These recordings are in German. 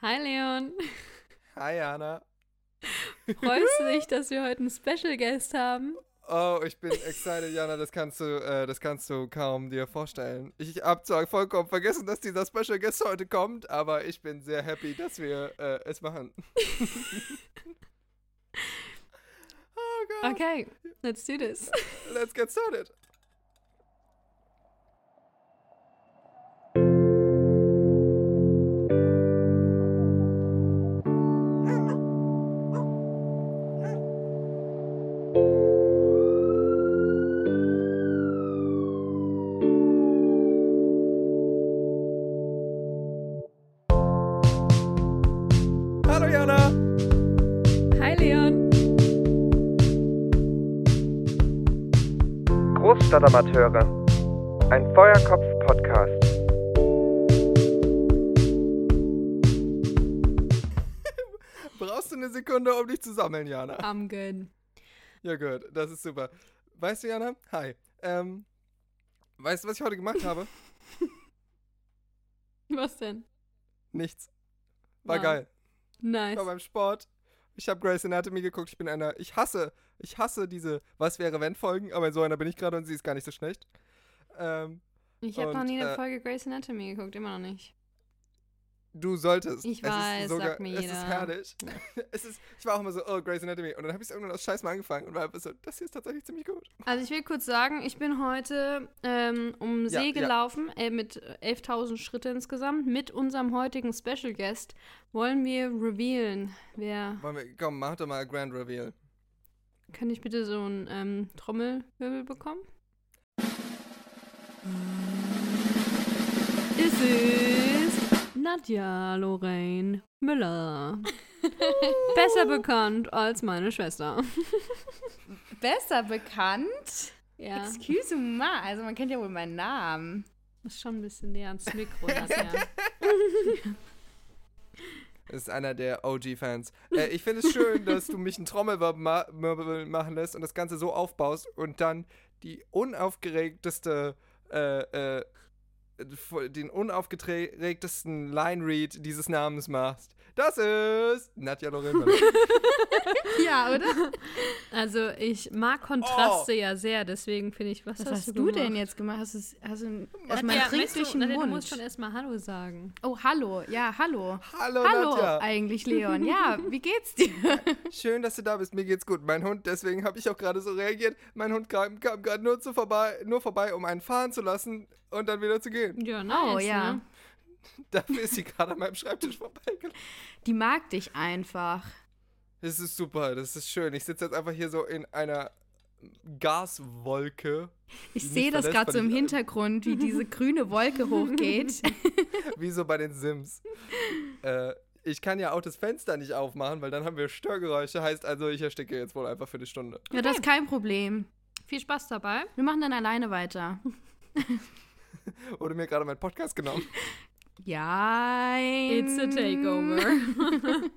Hi Leon. Hi Anna. Freust du dich, dass wir heute einen Special Guest haben? Oh, ich bin excited, Jana, das kannst du, äh, das kannst du kaum dir vorstellen. Ich habe zwar vollkommen vergessen, dass dieser Special Guest heute kommt, aber ich bin sehr happy, dass wir äh, es machen. oh Gott. Okay, let's do this. Let's get started. Großstadtamateure. Ein Feuerkopf-Podcast. Brauchst du eine Sekunde, um dich zu sammeln, Jana? I'm good. Ja, gut, das ist super. Weißt du, Jana? Hi. Ähm, weißt du, was ich heute gemacht habe? Was denn? Nichts. War Wow. geil. Ich Nice. war beim Sport. Ich habe Grey's Anatomy geguckt. Ich bin einer. Ich hasse, ich hasse diese Was wäre wenn Folgen, aber in so einer bin ich gerade und sie ist gar nicht so schlecht. Ähm, Ich habe noch nie eine äh, Folge Grey's Anatomy geguckt, immer noch nicht. Du solltest. Ich es weiß, ist sogar, sagt mir Es jeder. ist herrlich. es ist, ich war auch immer so, oh, Grey's Anatomy. Und dann habe ich es irgendwann aus Scheiß mal angefangen und war einfach so, das hier ist tatsächlich ziemlich gut. Also ich will kurz sagen, ich bin heute ähm, um Ja, See ja. gelaufen, äh, mit 11.000 Schritte insgesamt. Mit unserem heutigen Special Guest wollen wir revealen. Wer, Wollen wir, komm, mach doch mal Grand Reveal. kann ich bitte so einen ähm, Trommelwirbel bekommen? Es ist Nadja Lorraine Müller. Besser bekannt als meine Schwester. besser bekannt. Ja, Excuse me, also man kennt ja wohl meinen Namen. ist schon ein bisschen näher ans Mikro. Das ist einer der OG-Fans. Äh, ich finde es schön, dass du mich einen Trommelwirbel ma Wirbel machen lässt und das Ganze so aufbaust und dann die unaufgeregteste, äh, äh, den unaufgeregtesten Line-Read dieses Namens machst. Das ist Nadja. Müller. Ja, oder? Also ich mag Kontraste ja sehr, deswegen finde ich, was, Was hast du denn jetzt gemacht? Hast du, hast du erstmal Ja, trinkst weißt du, durch den Nadja, du musst schon erstmal Hallo sagen. oh, hallo. Ja, hallo. Hallo, hallo Nadja. eigentlich, Leon. Ja, wie geht's dir? Schön, dass du da bist. Mir geht's gut. Mein Hund, deswegen habe ich auch gerade so reagiert. Mein Hund kam, kam gerade nur, zu vorbei, nur vorbei, um einen fahren zu lassen und dann wieder zu gehen. Ja, nice, oh, ja. Ne? Dafür ist sie gerade an meinem Schreibtisch vorbeigelaufen. Die mag dich einfach. Das ist super, das ist schön. Ich sitze jetzt einfach hier so in einer Gaswolke, Ich sehe das gerade so im. Hintergrund, wie diese grüne Wolke hochgeht. wie so bei den Sims. äh, ich kann ja auch das Fenster nicht aufmachen, weil dann haben wir Störgeräusche. Heißt also, ich ersticke jetzt wohl einfach für eine Stunde. ja, das ist kein Problem. Viel Spaß dabei. Wir machen dann alleine weiter. Wurde mir gerade mein Podcast genommen. Ja. It's a takeover.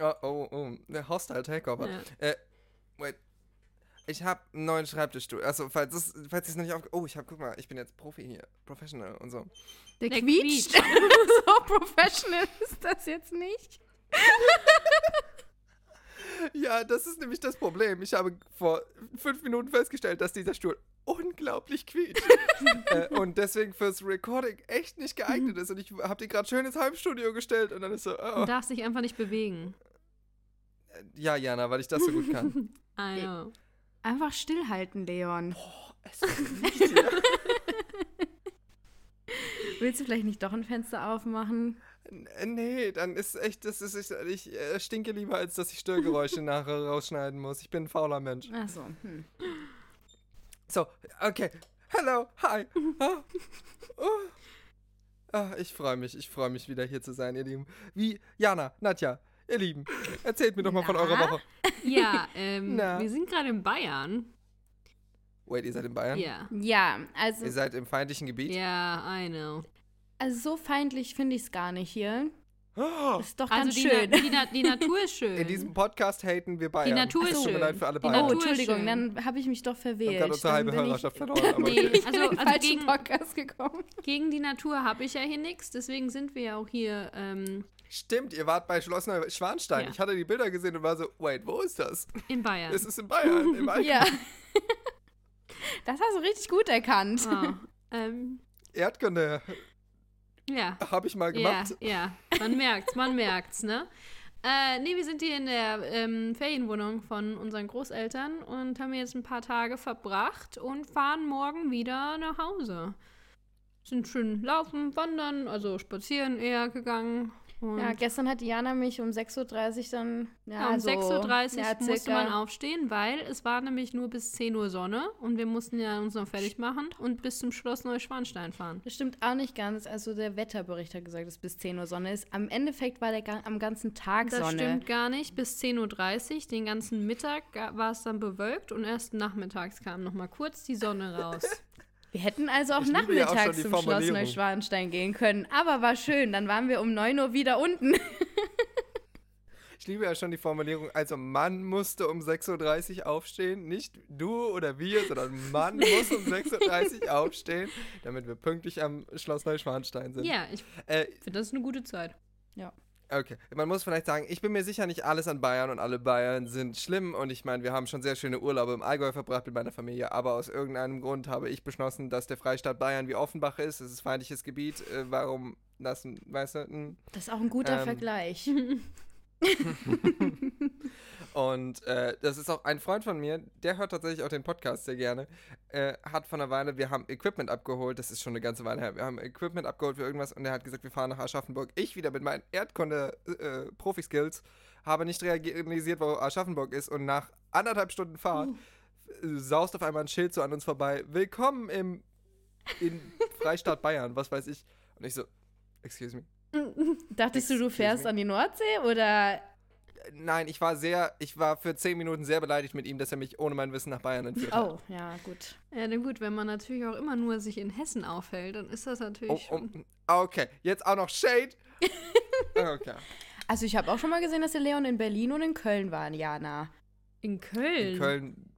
Oh, oh, oh. Der Hostile Takeover. Ja. Äh, wait. Ich habe einen neuen Schreibtischstuhl. Also, falls es falls es noch nicht auf. Oh, ich habe, guck mal, ich bin jetzt Profi hier. Professional und so. Der, Der quietscht. so professional ist das jetzt nicht. Ja, das ist nämlich das Problem. Ich habe vor fünf Minuten festgestellt, dass dieser Stuhl unglaublich quietscht. äh, und deswegen fürs Recording echt nicht geeignet ist. Und ich habe den gerade schön ins Heimstudio gestellt und dann ist so, oh. Du darfst dich einfach nicht bewegen. Ja, Jana, weil ich das so gut kann. I know. Einfach stillhalten, Leon. es riecht hier. Willst du vielleicht nicht doch ein Fenster aufmachen? N- Nee, dann ist echt, das ist, ich, ich äh, stinke lieber, als dass ich Störgeräusche nachher rausschneiden muss. Ich bin ein fauler Mensch. Ach so. Hm. So, okay. Hello, hi. Oh. Ah, ich freue mich, ich freue mich wieder hier zu sein, ihr Lieben. Wie, Jana, Nadja, ihr Lieben, erzählt mir doch mal von Na? eurer Woche. Ja, ähm, Na. wir sind gerade in Bayern. Wait, ihr seid in Bayern? Ja. Ja, also, Ihr seid im feindlichen Gebiet? Ja, I know. also so feindlich finde ich es gar nicht hier. Oh, Ist doch Also ganz die, schön. Na die, Na die Natur ist schön. In diesem Podcast haten wir Bayern. Natur ist Es tut mir schön. leid für alle Die oh, Bayern. Natur ist Entschuldigung, dann habe ich mich doch Wir haben verwählt. gerade unsere Dann halbe ich Hörerschaft verloren. Aber Nee, in also, also gegen, Podcast gekommen. gegen die Natur habe ich ja hier nichts, deswegen sind wir ja auch hier. Ähm, Stimmt, ihr wart bei Schloss Neuschwanstein. Ja. Ich hatte die Bilder gesehen und war so, wait, wo ist das? in Bayern. Es ist in Bayern. Im. Ja. Das hast du richtig gut erkannt. Ah, ähm, Erdkunde ja. habe ich mal Ja, gemacht. ja, man merkt's, man merkt's, ne? Äh, nee, wir sind hier in der ähm, Ferienwohnung von unseren Großeltern und haben jetzt ein paar Tage verbracht und fahren morgen wieder nach Hause. Sind schön laufen, wandern, also spazieren eher gegangen. Und Ja, gestern hat Diana mich um 6.30 Uhr dann. Ja, Ja, um so, 6.30 Uhr ja, musste man aufstehen, weil es war nämlich nur bis 10 Uhr Sonne und wir mussten ja uns noch fertig machen und bis zum Schloss Neuschwanstein fahren. Das stimmt auch nicht ganz. Also der Wetterbericht hat gesagt, dass bis 10 Uhr Sonne ist. Am Endeffekt war der ga- am ganzen Tag Das Sonne. stimmt gar nicht. Bis 10.30 Uhr, den ganzen Mittag ga- war es dann bewölkt und erst nachmittags kam noch mal kurz die Sonne raus. Wir hätten also auch Ich ja auch nachmittags die zum Schloss. Neuschwanstein gehen können. Aber war schön. Dann waren wir um 9 Uhr wieder unten. Ich liebe ja schon die Formulierung, also Mann musste um 6.30 Uhr aufstehen, nicht du oder wir, sondern Mann muss um 6.30 Uhr aufstehen, damit wir pünktlich am Schloss Neuschwanstein sind. ja, ich Äh, finde, das ist eine gute Zeit. Okay, man muss vielleicht sagen, ich bin mir sicher, nicht alles an Bayern und alle Bayern sind schlimm und ich meine, wir haben schon sehr schöne Urlaube im Allgäu verbracht mit meiner Familie, aber aus irgendeinem Grund habe ich beschlossen, dass der Freistaat Bayern wie Offenbach ist, es ist feindliches Gebiet, äh, warum lassen, weißt du, hm. Das ist auch ein guter Ähm, Vergleich. Und äh, das ist auch ein Freund von mir, der hört tatsächlich auch den Podcast sehr gerne. Äh, hat von einer Weile, wir haben Equipment abgeholt, das ist schon eine ganze Weile her. Wir haben Equipment abgeholt für irgendwas und er hat gesagt, wir fahren nach Aschaffenburg. Ich wieder mit meinen Erdkunde-Profi-Skills habe nicht realisiert, wo Aschaffenburg ist und nach anderthalb Stunden Fahrt äh, saust auf einmal ein Schild so an uns vorbei. Willkommen im in Freistaat Bayern, was weiß ich. Und ich so, excuse me. Dachtest du, du fährst me. an die Nordsee oder? Nein, ich war sehr, ich war für zehn Minuten sehr beleidigt mit ihm, dass er mich ohne mein Wissen nach Bayern entführt hat. Oh, ja, gut. Ja, na gut, wenn man natürlich auch immer nur sich in Hessen aufhält, dann ist das natürlich Oh, oh, schon. okay, jetzt auch noch Shade. Okay. Also ich habe auch schon mal gesehen, dass der Leon in Berlin und in Köln war, Jana. In Köln. In Köln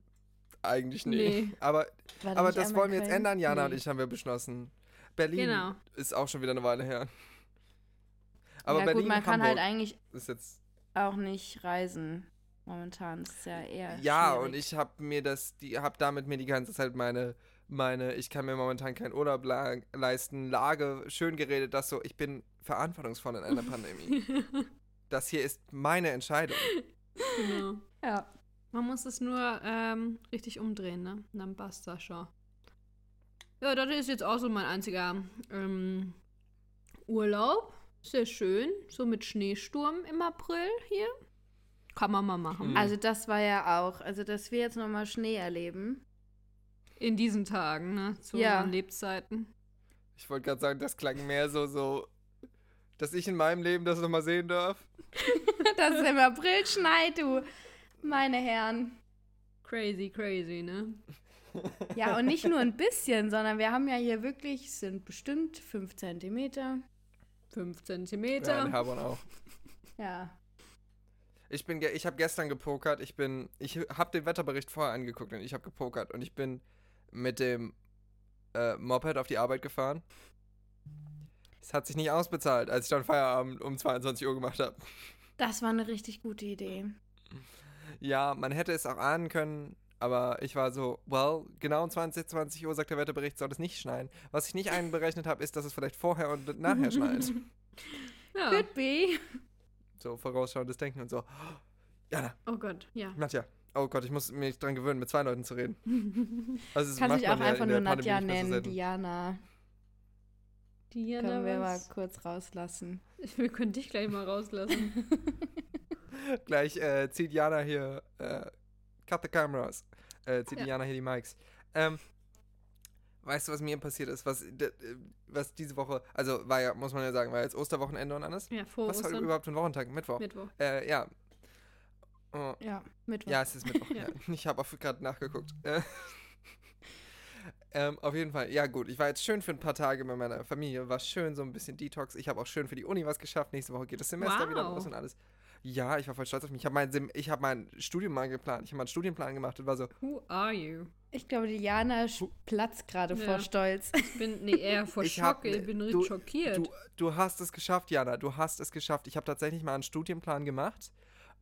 eigentlich nicht. Nee. Aber, War der aber das wollen wir jetzt ändern, Jana Nee. und ich haben wir beschlossen. Berlin Genau. ist auch schon wieder eine Weile her. Aber ja Berlin, gut, man kann halt eigentlich ist jetzt. Auch nicht reisen. Momentan das ist ja eher Ja, schwierig. und ich habe mir das, die habe damit mir die ganze Zeit meine, meine, ich kann mir momentan keinen Urlaub la leisten, Lage schön geredet, dass so, ich bin verantwortungsvoll in einer Pandemie. das hier ist meine Entscheidung. Genau. Ja. Man muss es nur ähm, richtig umdrehen, ne? Und dann passt das schon. Ja, das ist jetzt auch so mein einziger ähm, Urlaub. Sehr schön. So mit Schneesturm im April hier. Kann man mal machen. Mhm. Also das war ja auch, also dass wir jetzt nochmal Schnee erleben. In diesen Tagen, ne? Zu Ja. unseren Lebzeiten. Ich wollte gerade sagen, das klang mehr so, so, dass ich in meinem Leben das nochmal sehen darf. dass es im April schneit, du. Meine Herren. Crazy, crazy, ne? Ja, und nicht nur ein bisschen, sondern wir haben ja hier wirklich, es sind bestimmt fünf Zentimeter. Fünf Ja, Zentimeter. in Herborn auch. Ja. Ich bin, ich habe gestern gepokert. Ich bin, ich habe den Wetterbericht vorher angeguckt und ich habe gepokert und ich bin mit dem äh, Moped auf die Arbeit gefahren. Es hat sich nicht ausbezahlt, als ich dann Feierabend um 22 Uhr gemacht habe. Das war eine richtig gute Idee. Ja, man hätte es auch ahnen können, aber ich war so, well, genau um 20, 20 Uhr sagt der Wetterbericht, soll es nicht schneien. Was ich nicht einberechnet habe, ist, dass es vielleicht vorher und nachher schneit. Ja. Could be. So vorausschauendes Denken und so. Jana, Oh Gott, ja. Nadja. Oh Gott, ich muss mich dran gewöhnen, mit zwei Leuten zu reden. Also, das Kann sich auch ja einfach in nur Pandemie Nadja so nennen, selten. Diana. Diana, Können wir mal was? kurz rauslassen. Wir können dich gleich mal rauslassen. Gleich äh, zieht Jana hier, äh, cut the cameras, äh, zieht Ja. Jana hier die Mics. Ähm, weißt du, was mir passiert ist? Was, äh, was diese Woche, also war ja, muss man ja sagen, war jetzt Osterwochenende und alles. ja, vor was Ostern. überhaupt für ein Wochentag? Mittwoch. Mittwoch. Äh, ja. Oh, Ja, Mittwoch. ja, es ist Mittwoch. Ja. ja. Ich habe auch gerade nachgeguckt. Äh, Ähm, auf jeden Fall, ja gut, ich war jetzt schön für ein paar Tage bei meiner Familie, war schön so ein bisschen Detox. Ich habe auch schön für die Uni was geschafft. Nächste Woche geht das Semester wieder Wow. los und alles. Ja, ich war voll stolz auf mich. Ich habe mein, ich hab mein Studium mal geplant. Ich habe meinen Studienplan gemacht und war so, Who are you? Ich glaube, Diana platzt gerade Ja. vor Stolz. Ich bin nee, eher vor Ich Schock. hab- ich bin du- richtig schockiert. du, du hast es geschafft, Jana, du hast es geschafft. Ich habe tatsächlich mal einen Studienplan gemacht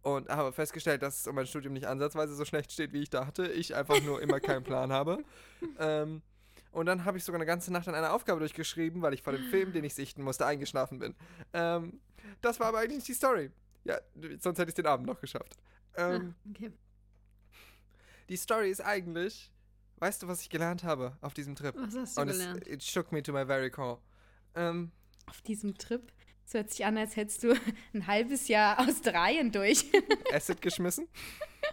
und habe festgestellt, dass es um mein Studium nicht ansatzweise so schlecht steht, wie ich dachte. Ich einfach nur immer keinen Plan habe. Ähm, und dann habe ich sogar eine ganze Nacht an einer Aufgabe durchgeschrieben, weil ich vor dem Film, den ich sichten musste, eingeschlafen bin. Ähm, das war aber eigentlich nicht die Story. Ja, sonst hätte ich den Abend noch geschafft. Ähm, ah, okay. Die Story ist eigentlich, weißt du, was ich gelernt habe auf diesem Trip? Was hast du Und es gelernt? it shook me to my very core. Ähm, Auf diesem Trip. Es hört sich an, als hättest du ein halbes Jahr Australien durch. Acid geschmissen.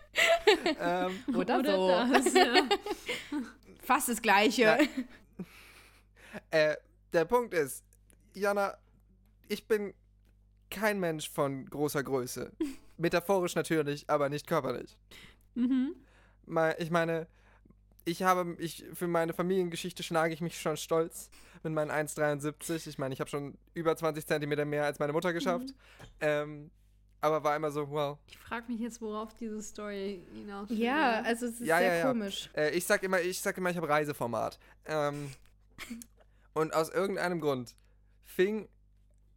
ähm, Oder, Oder so. das, ja. Fast das Gleiche. Ja. äh, der Punkt ist, Jana, ich bin kein Mensch von großer Größe. Metaphorisch natürlich, aber nicht körperlich. mhm. Ich meine, ich habe, ich, für meine Familiengeschichte schlage ich mich schon stolz mit meinen 1,73. Ich meine, ich habe schon über 20 Zentimeter mehr als meine Mutter geschafft. Ähm, aber war immer so, wow. Ich frage mich jetzt, worauf diese Story hinaus Ja, also es ist Ja, sehr ja, ja. komisch. Äh, ich sag immer, ich sag immer, ich habe Reiseformat. Ähm, und aus irgendeinem Grund fing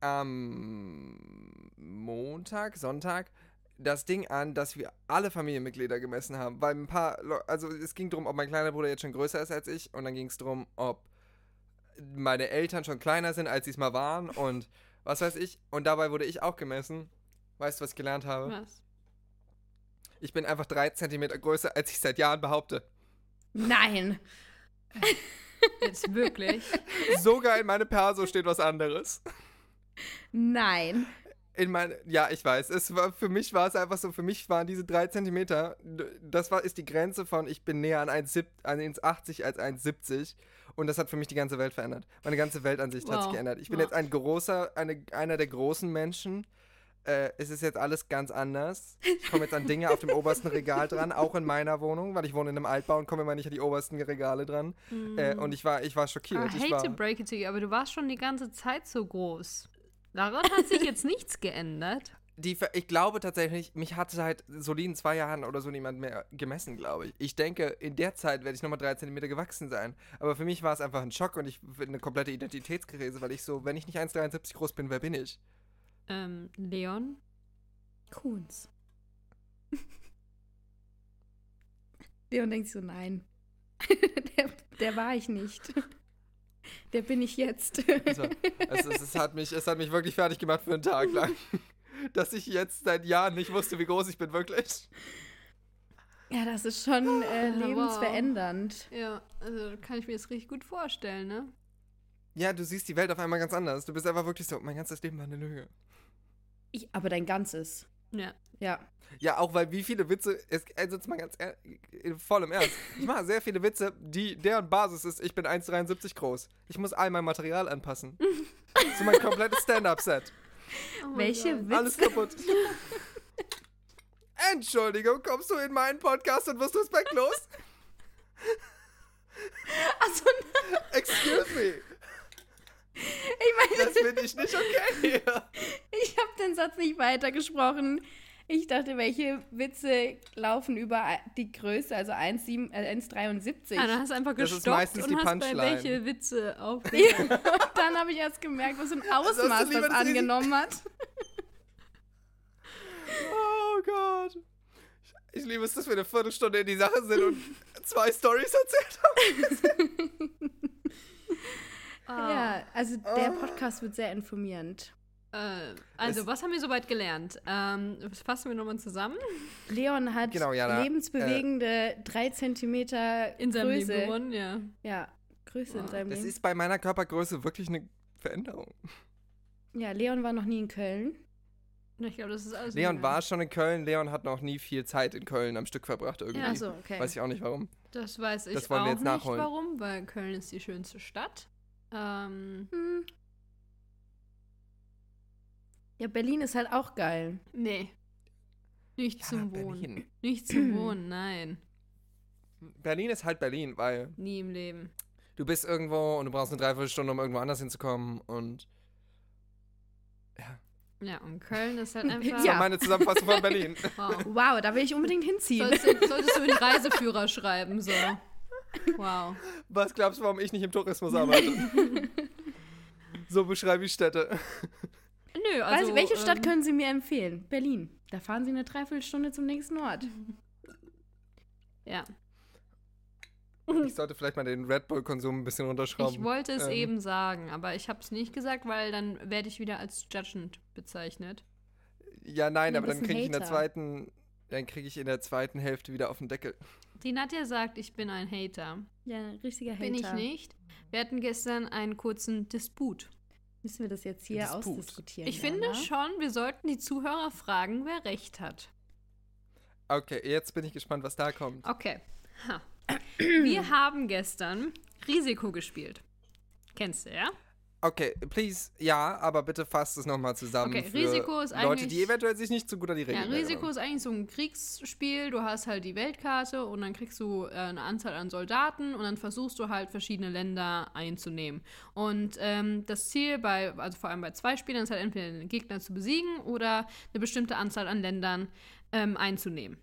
am Montag, Sonntag das Ding an, dass wir alle Familienmitglieder gemessen haben. Weil ein paar, Leu- also es ging darum, ob mein kleiner Bruder jetzt schon größer ist als ich. Und dann ging es darum, ob meine Eltern schon kleiner sind, als sie es mal waren. Und was weiß ich. Und dabei wurde ich auch gemessen. Weißt du, was ich gelernt habe? Was? Ich bin einfach drei Zentimeter größer, als ich seit Jahren behaupte. Nein. Jetzt wirklich? Sogar in meinem Perso steht was anderes. Nein. In mein, ja, ich weiß. Es war, für mich war es einfach so, für mich waren diese drei Zentimeter, das war, ist die Grenze von, ich bin näher an 1,70 an 1,80 als 1,70. Und das hat für mich die ganze Welt verändert. Meine ganze Weltansicht hat sich Wow. geändert. Ich bin Wow. jetzt ein großer, eine, einer der großen Menschen. Äh, es ist jetzt alles ganz anders. Ich komme jetzt an Dinge auf dem obersten Regal dran, auch in meiner Wohnung, weil ich wohne in einem Altbau und komme immer nicht an die obersten Regale dran. Äh, und ich war, ich war I schockiert. Ich hate war, to break it to you, aber du warst schon die ganze Zeit so groß. Daran hat sich jetzt nichts geändert. Die, ich glaube tatsächlich, mich hat seit soliden zwei Jahren oder so niemand mehr gemessen, glaube ich. Ich denke, in der Zeit werde ich nochmal drei Zentimeter gewachsen sein. Aber für mich war es einfach ein Schock und ich eine komplette Identitätskrise, weil ich so, wenn ich nicht 1,73 groß bin, wer bin ich? Ähm, Leon? Kuhns. Leon denkt sich so, nein. der, der war ich nicht. Der bin ich jetzt. Es, war, es, es, es, hat mich, es hat mich wirklich fertig gemacht für einen Tag lang. Dass ich jetzt seit Jahren nicht wusste, wie groß ich bin, wirklich. ja, das ist schon äh, wow. lebensverändernd. Ja, also kann ich mir das richtig gut vorstellen, ne? Ja, du siehst die Welt auf einmal ganz anders. Du bist einfach wirklich so, mein ganzes Leben war eine Lüge. Ich, aber dein Ganzes. Ja. Ja. Ja, auch weil wie viele Witze, es, also jetzt mal ganz ehr- voll im Ernst. Ich mache sehr viele Witze, die deren Basis ist, ich bin 1,73 groß. Ich muss all mein Material anpassen. so mein komplettes Stand-up-Set. Oh Welche Gott. Witze? Alles kaputt. Entschuldigung, kommst du in meinen Podcast und wirst respektlos? Achso, Excuse me. ich meine, Das finde ich nicht okay. ich habe den Satz nicht weitergesprochen. Ich dachte, welche Witze laufen über die Größe, also 1,7 äh, 1,73. Ah, dann hast du einfach Das ist gestoppt meistens und die hast bei welche Witze aufgehört. Und dann habe ich erst gemerkt, was für ein Ausmaß lieber das angenommen hat. Oh Gott. Ich liebe es, dass wir eine Viertelstunde in die Sache sind und zwei Stories erzählt haben. Ah. Ja, also der Podcast wird sehr informierend. Äh, also, Es- was haben wir soweit gelernt? Ähm, das fassen wir nochmal zusammen. Leon hat Genau, Jana, lebensbewegende drei Zentimeter In seinem Größe. Leben gewonnen, ja. Ja, Größe in Wow. seinem Das Leben. ist bei meiner Körpergröße wirklich eine Veränderung. Ja, Leon war noch nie in Köln. Ich glaube, das ist alles. Leon war schon in Köln. Leon hat noch nie viel Zeit in Köln am Stück verbracht irgendwie. Ja, Achso, okay. Weiß ich auch nicht warum. Das weiß ich Das wollen auch wir jetzt nicht, nachholen. warum, weil Köln ist die schönste Stadt. Ähm, Hm. Ja, Berlin ist halt auch geil. nee. Nicht Ja, zum Wohnen. Berlin. Nicht zum Wohnen, nein. Berlin ist halt Berlin, weil Nie im Leben. du bist irgendwo und du brauchst eine Dreiviertelstunde, um irgendwo anders hinzukommen und Ja, und Köln ist halt einfach. das Ja. meine Zusammenfassung von Berlin. Wow. Wow, da will ich unbedingt hinziehen. Solltest, du- solltest du in den Reiseführer schreiben, so. Wow. Was glaubst du, warum ich nicht im Tourismus arbeite? so beschreibe ich Städte. Nö, also. Weiß, welche Stadt ähm, können Sie mir empfehlen? Berlin. Da fahren Sie eine Dreiviertelstunde zum nächsten Ort. Ja. Ich sollte vielleicht mal den Red Bull-Konsum ein bisschen runterschrauben. Ich wollte es Ähm, eben sagen, aber ich habe es nicht gesagt, weil dann werde ich wieder als judgend bezeichnet. Ja, nein, aber dann kriege ich in der zweiten, dann kriege ich in der zweiten Hälfte wieder auf den Deckel. Die Nadja sagt, ich bin ein Hater. Ja, ein richtiger Hater. Bin ich nicht. Wir hatten gestern einen kurzen Disput. Müssen wir das jetzt hier Disput. ausdiskutieren? Ich finde Jana? schon, wir sollten die Zuhörer fragen, wer recht hat. Okay, jetzt bin ich gespannt, was da kommt. Okay. Ha. Wir haben gestern Risiko gespielt. Kennst du, ja? Okay, please, ja, aber bitte fasst es nochmal zusammen. Okay, Risiko ist Leute, die eigentlich- eventuell sich nicht so gut an die Ja, Regeln Risiko erinnern. ist eigentlich so ein Kriegsspiel. Du hast halt die Weltkarte und dann kriegst du äh, eine Anzahl an Soldaten und dann versuchst du halt verschiedene Länder einzunehmen. Und ähm, das Ziel bei, also vor allem bei zwei Spielern, ist halt entweder den Gegner zu besiegen oder eine bestimmte Anzahl an Ländern ähm, einzunehmen.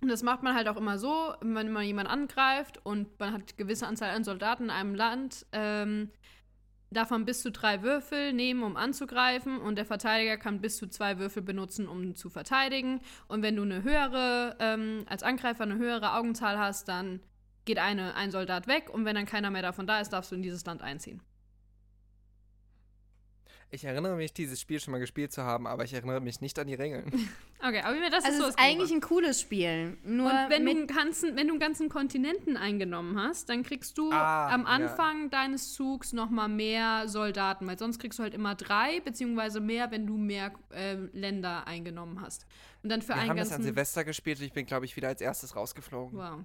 Und das macht man halt auch immer so, wenn man jemanden angreift und man hat eine gewisse Anzahl an Soldaten in einem Land, ähm, man bis zu drei Würfel nehmen, um anzugreifen und der Verteidiger kann bis zu zwei Würfel benutzen, um zu verteidigen. Und wenn du eine höhere, ähm, als Angreifer eine höhere Augenzahl hast, dann geht eine, ein Soldat weg und wenn dann keiner mehr davon da ist, darfst du in dieses Land einziehen. Ich erinnere mich, dieses Spiel schon mal gespielt zu haben, aber ich erinnere mich nicht an die Regeln. Okay, aber mir das Also ist so es ist eigentlich ein cooles Spiel. Nur Und wenn du, einen ganzen, wenn du einen ganzen Kontinenten eingenommen hast, dann kriegst du Ah, am ja. Anfang deines Zugs nochmal mehr Soldaten, weil sonst kriegst du halt immer drei, beziehungsweise mehr, wenn du mehr ähm, Länder eingenommen hast. Und dann für Wir einen haben das an ganzen. Silvester gespielt und ich bin, glaube ich, wieder als erstes rausgeflogen. Wow.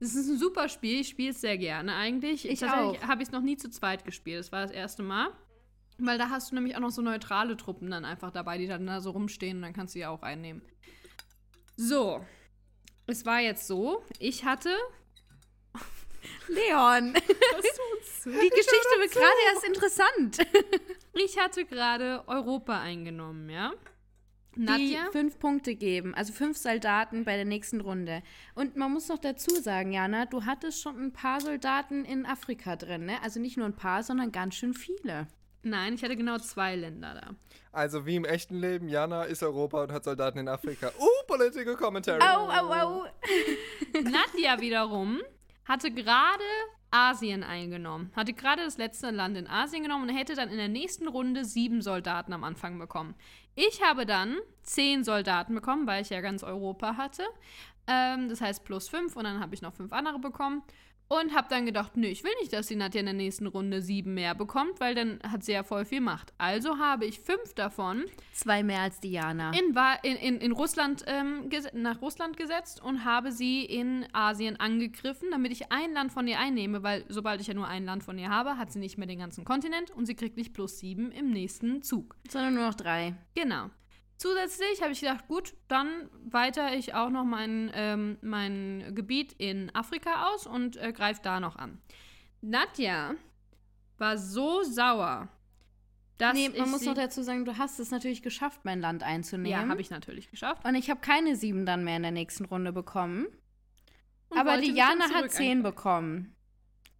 Das ist ein super Spiel, ich spiele es sehr gerne eigentlich. Ich auch. habe ich es noch nie zu zweit gespielt, das war das erste Mal. Weil da hast du nämlich auch noch so neutrale Truppen dann einfach dabei, die dann da so rumstehen und dann kannst du die auch einnehmen. So. Es war jetzt so, ich hatte Leon. Die Geschichte wird gerade erst interessant. Ich hatte gerade Europa eingenommen, ja? Die Nadja? fünf Punkte geben, also fünf Soldaten bei der nächsten Runde. Und man muss noch dazu sagen, Jana, du hattest schon ein paar Soldaten in Afrika drin, ne? Also nicht nur ein paar, sondern ganz schön viele. Nein, ich hatte genau zwei Länder da. Also wie im echten Leben, Jana ist Europa und hat Soldaten in Afrika. Uh, Political Commentary. Au, au, au. Nadja wiederum hatte gerade Asien eingenommen. Hatte gerade das letzte Land in Asien genommen und hätte dann in der nächsten Runde sieben Soldaten am Anfang bekommen. Ich habe dann zehn Soldaten bekommen, weil ich ja ganz Europa hatte. Ähm, das heißt plus fünf und dann habe ich noch fünf andere bekommen. Und habe dann gedacht, nö, ich will nicht, dass die Nadja in der nächsten Runde sieben mehr bekommt, weil dann hat sie ja voll viel Macht. Also habe ich fünf davon Zwei mehr als Diana. in, in, in, in Russland, ähm, nach Russland gesetzt und habe sie in Asien angegriffen, damit ich ein Land von ihr einnehme, weil sobald ich ja nur ein Land von ihr habe, hat sie nicht mehr den ganzen Kontinent und sie kriegt nicht plus sieben im nächsten Zug. Sondern nur noch drei. Genau. Zusätzlich habe ich gedacht, gut, dann weitere ich auch noch mein, ähm, mein Gebiet in Afrika aus und äh, greife da noch an. Nadja war so sauer, dass nee, ich man muss noch dazu sagen, du hast es natürlich geschafft, mein Land einzunehmen. Ja, habe ich natürlich geschafft. Und ich habe keine sieben dann mehr in der nächsten Runde bekommen. Und Aber Jana hat zehn bekommen.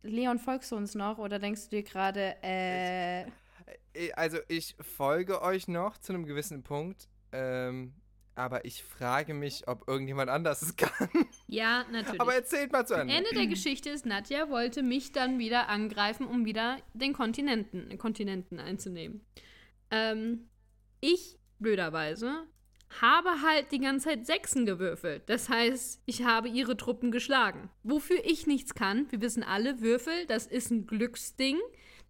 Leon, folgst du uns noch oder denkst du dir gerade, Äh, Also ich folge euch noch zu einem gewissen Punkt, ähm, aber ich frage mich, ob irgendjemand anders es kann. Ja, natürlich. aber erzählt mal zu Ende. Ende der Geschichte ist, Nadja wollte mich dann wieder angreifen, um wieder den Kontinenten, Kontinenten einzunehmen. Ähm, ich, blöderweise, habe halt die ganze Zeit Sechsen gewürfelt. Das heißt, ich habe ihre Truppen geschlagen. Wofür ich nichts kann, wir wissen alle, Würfel, das ist ein Glücksding.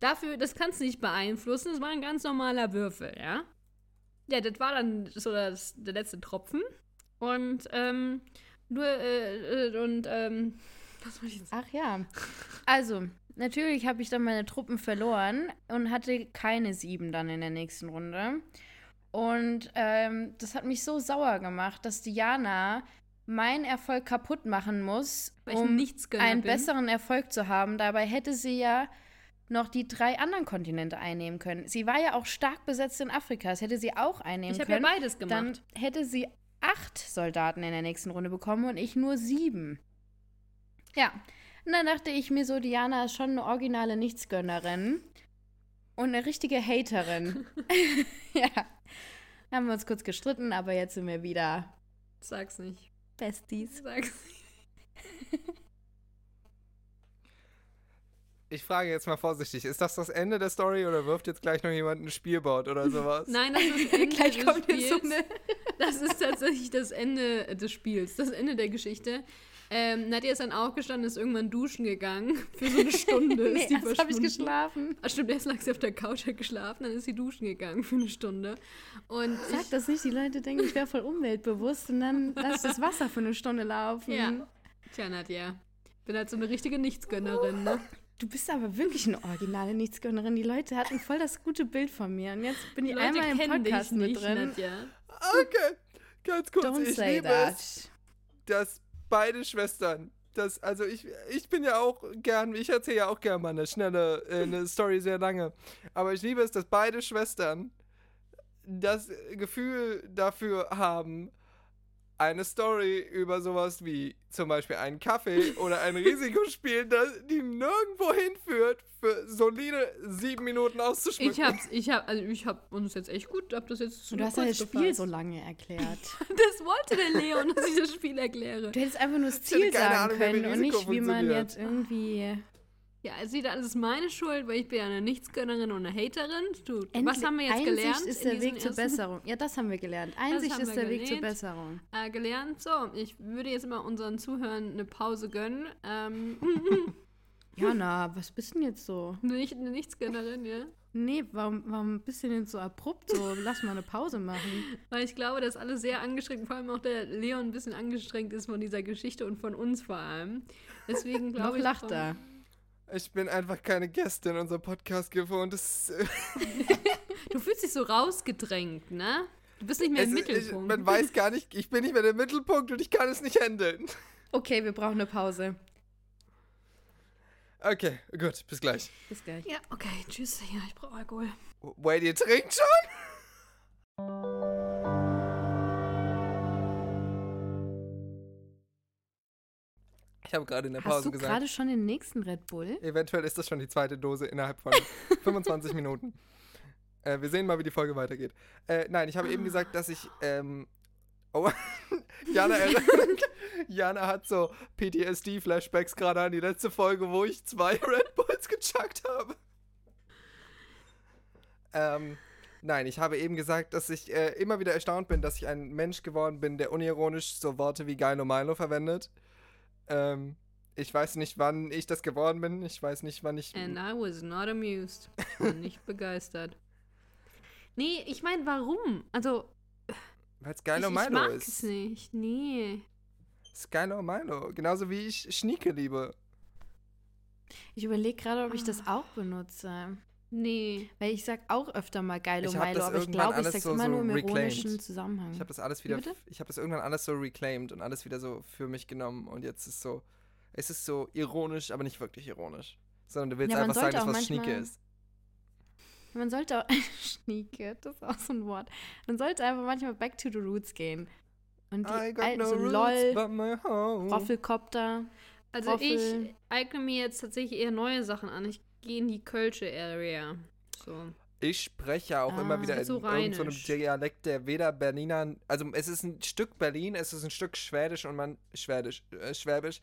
Dafür, das kannst du nicht beeinflussen, das war ein ganz normaler Würfel, ja. Ja, das war dann so das, der letzte Tropfen. Und, ähm, nur, äh, äh, und, ähm, was wollte ich jetzt sagen? ach ja. Also, natürlich habe ich dann meine Truppen verloren und hatte keine sieben dann in der nächsten Runde. Und ähm, das hat mich so sauer gemacht, dass Diana meinen Erfolg kaputt machen muss, Weil um einen bin. besseren Erfolg zu haben. Dabei hätte sie ja noch die drei anderen Kontinente einnehmen können. Sie war ja auch stark besetzt in Afrika. Das hätte sie auch einnehmen Ich habe ja können. beides gemacht. Dann hätte sie acht Soldaten in der nächsten Runde bekommen und ich nur sieben. Ja. Und dann dachte ich mir so, Diana ist schon eine originale Nichtsgönnerin und eine richtige Haterin. ja. Haben wir uns kurz gestritten, aber jetzt sind wir wieder Sag's nicht. Besties. Sag's nicht. Ich frage jetzt mal vorsichtig, ist das das Ende der Story oder wirft jetzt gleich noch jemand ein Spielboard oder sowas? Nein, das ist das Ende Gleich des kommt jetzt so Spiels. eine. Das ist tatsächlich das Ende des Spiels, das Ende der Geschichte. Ähm, Nadja ist dann aufgestanden, ist irgendwann duschen gegangen. Für so eine Stunde nee, ist die erst habe ich geschlafen. Ah, stimmt, erst lag sie auf der Couch, hat geschlafen, dann ist sie duschen gegangen für eine Stunde. Und Sag ich, das nicht, die Leute denken, ich wäre voll umweltbewusst und dann lass das Wasser für eine Stunde laufen. ja. Tja, Nadja, bin halt so eine richtige Nichtsgönnerin, ne? Du bist aber wirklich eine originale Nichtsgönnerin. Die Leute hatten voll das gute Bild von mir. Und jetzt bin ich Leute einmal im kennen Podcast dich mit nicht, drin. Nadja. Okay, ganz kurz. Don't ich say liebe that. es, dass beide Schwestern, das, also ich, ich bin ja auch gern, ich erzähle ja auch gern mal eine schnelle äh, eine Story sehr lange, aber ich liebe es, dass beide Schwestern das Gefühl dafür haben, eine Story über sowas wie zum Beispiel einen Kaffee oder ein Risikospiel, das die nirgendwo hinführt, für solide sieben Minuten auszuschmücken. Ich hab's, ich hab, also ich hab uns jetzt echt gut, hab das jetzt Und du hast ja das Spiel so lange erklärt. Das wollte der Leon, dass ich das Spiel erkläre. Du hättest einfach nur das Ziel sagen Ahnung, können und nicht, wie man jetzt irgendwie. Ja, es sieht alles meine Schuld, weil ich bin ja eine Nichtsgönnerin und eine Haterin. Du, was haben wir jetzt Einsicht gelernt? ist in der Weg zur Besserung. Ja, das haben wir gelernt. Einsicht ist der Weg zur gelernt. Besserung. Äh, gelernt. So, ich würde jetzt mal unseren Zuhörern eine Pause gönnen. Ähm, Jana, was bist denn jetzt so? nicht eine Nichtsgönnerin, ja. Nee, warum, warum bist du denn jetzt so abrupt? So, lass mal eine Pause machen. Weil ich glaube, dass alle sehr angestrengt, vor allem auch der Leon ein bisschen angestrengt ist von dieser Geschichte und von uns vor allem. Deswegen Noch glaube ich. lacht er. Ich bin einfach keine Gästin in unserem Podcast gewohnt. Das, Du fühlst dich so rausgedrängt, ne? Du bist nicht mehr es im ist- ich, Mittelpunkt. man weiß gar nicht, ich bin nicht mehr der Mittelpunkt und ich kann es nicht handeln. Okay, wir brauchen eine Pause. Okay, gut, bis gleich. Bis gleich. ja, okay, tschüss. Ja, ich brauche Alkohol. Wait, ihr trinkt schon? Ich habe gerade in der Hast Pause du gesagt, gerade schon den nächsten Red Bull? eventuell ist das schon die zweite Dose innerhalb von 25 Minuten. Äh, wir sehen mal, wie die Folge weitergeht. Äh, nein, ich habe eben gesagt, dass ich. Ähm, oh, Jana, Jana hat so PTSD-Flashbacks gerade an die letzte Folge, wo ich zwei Red Bulls gechuckt habe. Ähm, nein, ich habe eben gesagt, dass ich äh, immer wieder erstaunt bin, dass ich ein Mensch geworden bin, der unironisch so Worte wie Geilo Milo verwendet. Ähm, ich weiß nicht, wann ich das geworden bin. Ich weiß nicht, wann ich. And I was not amused. Nicht begeistert. Nee, ich meine, warum? Also, Weil es ich, Geilo ich Milo mag ist. es nicht. Nee. Es ist Geilo Milo. Genauso wie ich Schnieke liebe. Ich überlege gerade, ob ich das auch benutze. Nee. Weil ich sag auch öfter mal Geilo Milo, aber ich glaube, ich alles sag's so- immer so nur im reclaimed. ironischen Zusammenhang. Ich habe das alles wieder. Ich habe das irgendwann alles so reclaimed und alles wieder so für mich genommen. Und jetzt ist so. Es ist so ironisch, aber nicht wirklich ironisch. Sondern du willst Ja, einfach sagen, dass was Schnieke ist. Man sollte auch. Schnieke, das ist auch so ein Wort. Man sollte einfach manchmal back to the roots gehen. Und die I got alten, no so LOL, but my home. Roffelkopter. Also Roffel. ich eigne mir jetzt tatsächlich eher neue Sachen an. Ich gehe in die Kölsche Area. So. Ich spreche ja auch Ah. immer wieder in So irgendeinem so. Dialekt, der weder Berliner, also es ist ein Stück Berlin, es ist ein Stück Schwedisch und man Schwedisch, äh, Schwäbisch.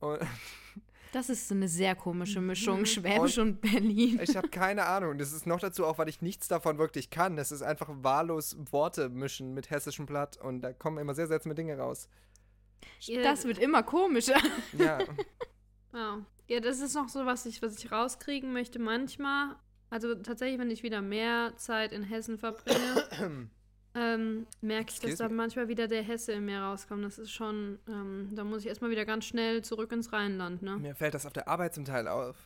Und Das ist so eine sehr komische Mischung, Mhm. Schwäbisch und, Berlin. ich habe keine Ahnung. Das ist noch dazu auch, weil ich nichts davon wirklich kann. Das ist einfach wahllos Worte mischen mit hessischem Blatt und da kommen immer sehr seltsame Dinge raus. Das wird immer komischer. Ja, Ja. Ja, das ist noch so, was ich, was ich rauskriegen möchte manchmal. Also tatsächlich, wenn ich wieder mehr Zeit in Hessen verbringe, ähm, merke ich, dass da manchmal wieder der Hesse in mir rauskommt. Das ist schon, ähm, da muss ich erstmal wieder ganz schnell zurück ins Rheinland, ne? mir fällt das auf der Arbeit zum Teil auf.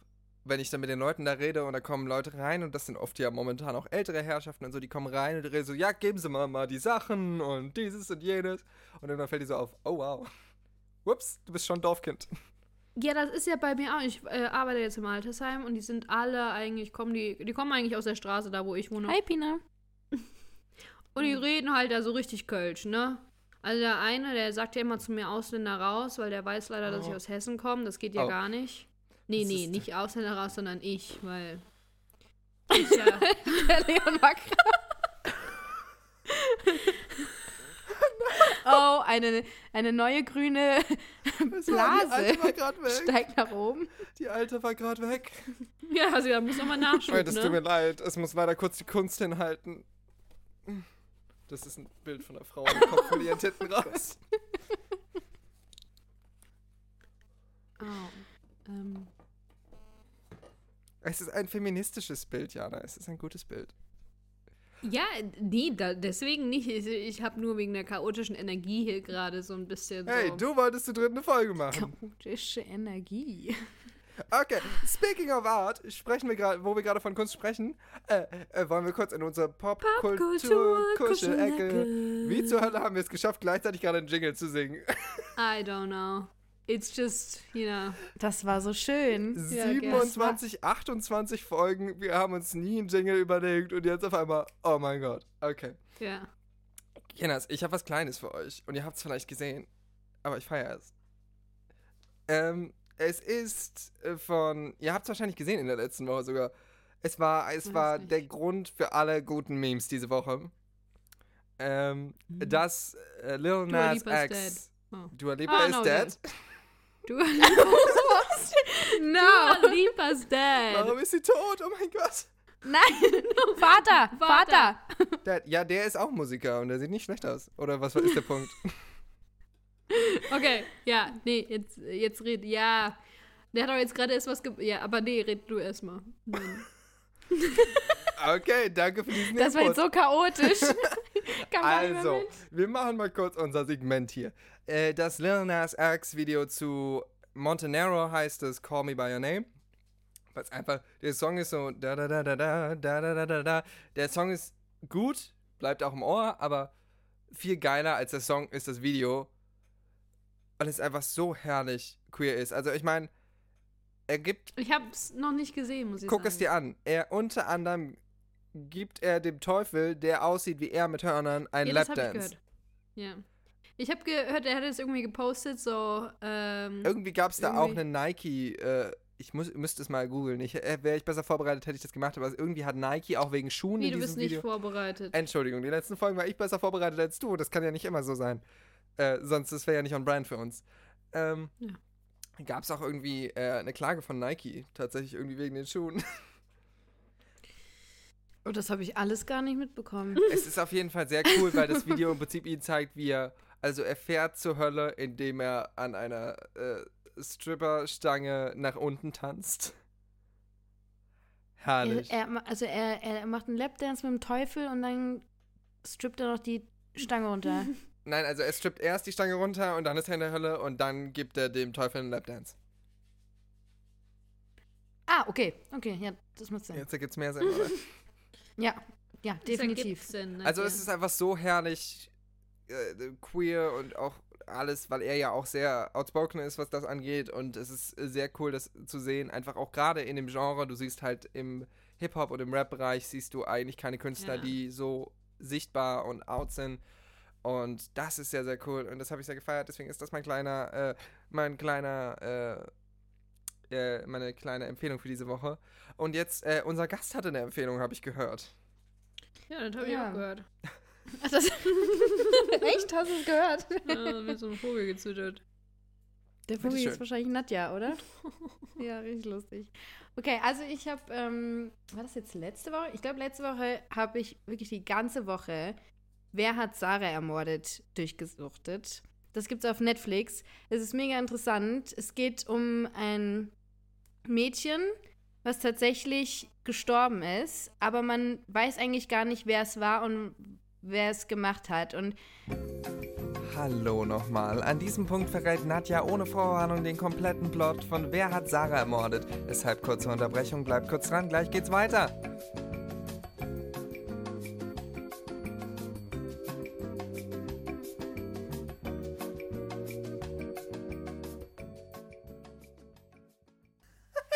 wenn ich dann mit den Leuten da rede und da kommen Leute rein und das sind oft ja momentan auch ältere Herrschaften und so, die kommen rein und die reden so, ja, geben Sie mal mal die Sachen und dieses und jenes. Und dann fällt die so auf, oh wow. Ups, du bist schon Dorfkind. Ja, das ist ja bei mir auch. Ich äh, arbeite jetzt im Altersheim und die sind alle eigentlich, kommen die, die kommen eigentlich aus der Straße, da wo ich wohne. Hi, Pina. Und die reden halt da so richtig Kölsch, ne? Also der eine, der sagt ja immer zu mir Ausländer raus, weil der weiß leider, dass Oh. ich aus Hessen komme. Das geht ja Oh. gar nicht. Nee, Das nee, nicht Ausländer raus, sondern ich, weil ich ja. Der Leon war Oh, eine, eine neue grüne Die Blase alte war gerade weg. steigt nach oben. Die alte war gerade weg. ja, also da muss nochmal Oh, nachschauen. das tut mir Ne? leid. Es muss leider kurz die Kunst hinhalten. Das ist ein Bild von einer Frau im Kopf verliert hinten raus. Oh, ähm, Es ist ein feministisches Bild, Jana. Es ist ein gutes Bild. Ja, nee, da, deswegen nicht. Ich, ich habe nur wegen der chaotischen Energie hier gerade so ein bisschen Hey, so. du wolltest zu dritt eine Folge machen. Chaotische Energie. Okay, speaking of art, sprechen wir gerade, wo wir gerade von Kunst sprechen, äh, äh, wollen wir kurz in unsere Popkultur-Kuschelecke. Kuschelecke. Wie zur Hölle haben wir es geschafft, gleichzeitig gerade einen Jingle zu singen? I don't know. It's just, you know. Das war so schön. Ja, 27, 28 Folgen, wir haben uns nie einen Jingle überlegt und jetzt auf einmal, oh mein Gott. Okay. Ja. Jenas, ich habe was Kleines für euch und ihr habt es vielleicht gesehen, aber ich feiere es. Ähm, es ist äh, von, ihr habt es wahrscheinlich gesehen in der letzten Woche sogar. Es war, es Weiß war nicht. der Grund für alle guten Memes diese Woche. Ähm, dass äh, Lil Mhm. Dua Nas X. dead. Oh. Dua Lipa Ah, is no, dead. Du no. Lipas dead. Warum ist sie tot? Oh mein Gott. Nein, Vater, Vater. Vater. Der, ja, der ist auch Musiker und der sieht nicht schlecht aus. Oder was ist der Punkt? Okay, ja, nee, jetzt, jetzt red, ja. Der hat doch jetzt gerade erst was ge Ja, aber nee, red du erstmal. Okay, danke für diesen Das war Input. jetzt so chaotisch. Also, wir machen mal kurz unser Segment hier. Äh, das Lil Nas X Video zu Montenero heißt es Call Me By Your Name. Was einfach, der Song ist so da da da da da da da da da da. Der Song ist gut, bleibt auch im Ohr, aber viel geiler als der Song ist das Video. Weil es einfach so herrlich queer ist. Also ich meine, er gibt Ich hab's noch nicht gesehen, muss ich Guck sagen. es dir an. Er unter anderem gibt er dem Teufel, der aussieht wie er mit Hörnern, einen ja, Lapdance. Ja. Ich habe gehört, er hat es irgendwie gepostet, so, ähm, Irgendwie gab es da auch eine Nike, äh, ich muss, müsste es mal googeln. Ich, äh, Wäre ich besser vorbereitet, hätte ich das gemacht, aber irgendwie hat Nike auch wegen Schuhen nee, in du bist nicht Video. vorbereitet. Entschuldigung, die letzten Folgen war ich besser vorbereitet als du. Das kann ja nicht immer so sein. Äh, sonst das wäre ja nicht on brand für uns. Ähm, Ja. Gab es auch irgendwie äh, eine Klage von Nike, tatsächlich irgendwie wegen den Schuhen. Oh, das habe ich alles gar nicht mitbekommen. es ist auf jeden Fall sehr cool, weil das Video im Prinzip ihn zeigt, wie er, also er fährt zur Hölle, indem er an einer äh, Stripperstange nach unten tanzt. Herrlich. Er, er, also er, er macht einen Lapdance mit dem Teufel und dann strippt er noch die Stange runter. Nein, also er strippt erst die Stange runter und dann ist er in der Hölle und dann gibt er dem Teufel einen Lapdance. ah, okay. Okay, ja, das macht Sinn. Jetzt ergibt es mehr Sinn, oder? Ja, ja, definitiv. Sinn, ne? Also es ist einfach so herrlich äh, queer und auch alles, weil er ja auch sehr outspoken ist, was das angeht. Und es ist sehr cool, das zu sehen. Einfach auch gerade in dem Genre. Du siehst halt im Hip-Hop und im Rap-Bereich siehst du eigentlich keine Künstler, Ja. die so sichtbar und out sind. Und das ist sehr, sehr cool. Und das habe ich sehr gefeiert. Deswegen ist das mein kleiner, äh, mein kleiner, äh, äh, meine kleine Empfehlung für diese Woche. Und jetzt, äh, unser Gast hatte eine Empfehlung, habe ich gehört. Ja, das habe ich Ja. auch gehört. Echt? Hast du es gehört? Ja, mit so einem Vogel gezüttet. Der Vogel ist wahrscheinlich Nadja, oder? ja, richtig lustig. Okay, also ich habe, ähm, war das jetzt letzte Woche? Ich glaube, letzte Woche habe ich wirklich die ganze Woche Wer hat Sarah ermordet durchgesuchtet. Das gibt's auf Netflix. Es ist mega interessant. Es geht um ein Mädchen, was tatsächlich gestorben ist, aber man weiß eigentlich gar nicht, wer es war und wer es gemacht hat. Und Hallo nochmal. An diesem Punkt verrät Nadja ohne Vorwarnung den kompletten Plot von Wer hat Sarah ermordet. Deshalb kurze Unterbrechung, bleibt kurz dran, gleich geht's weiter.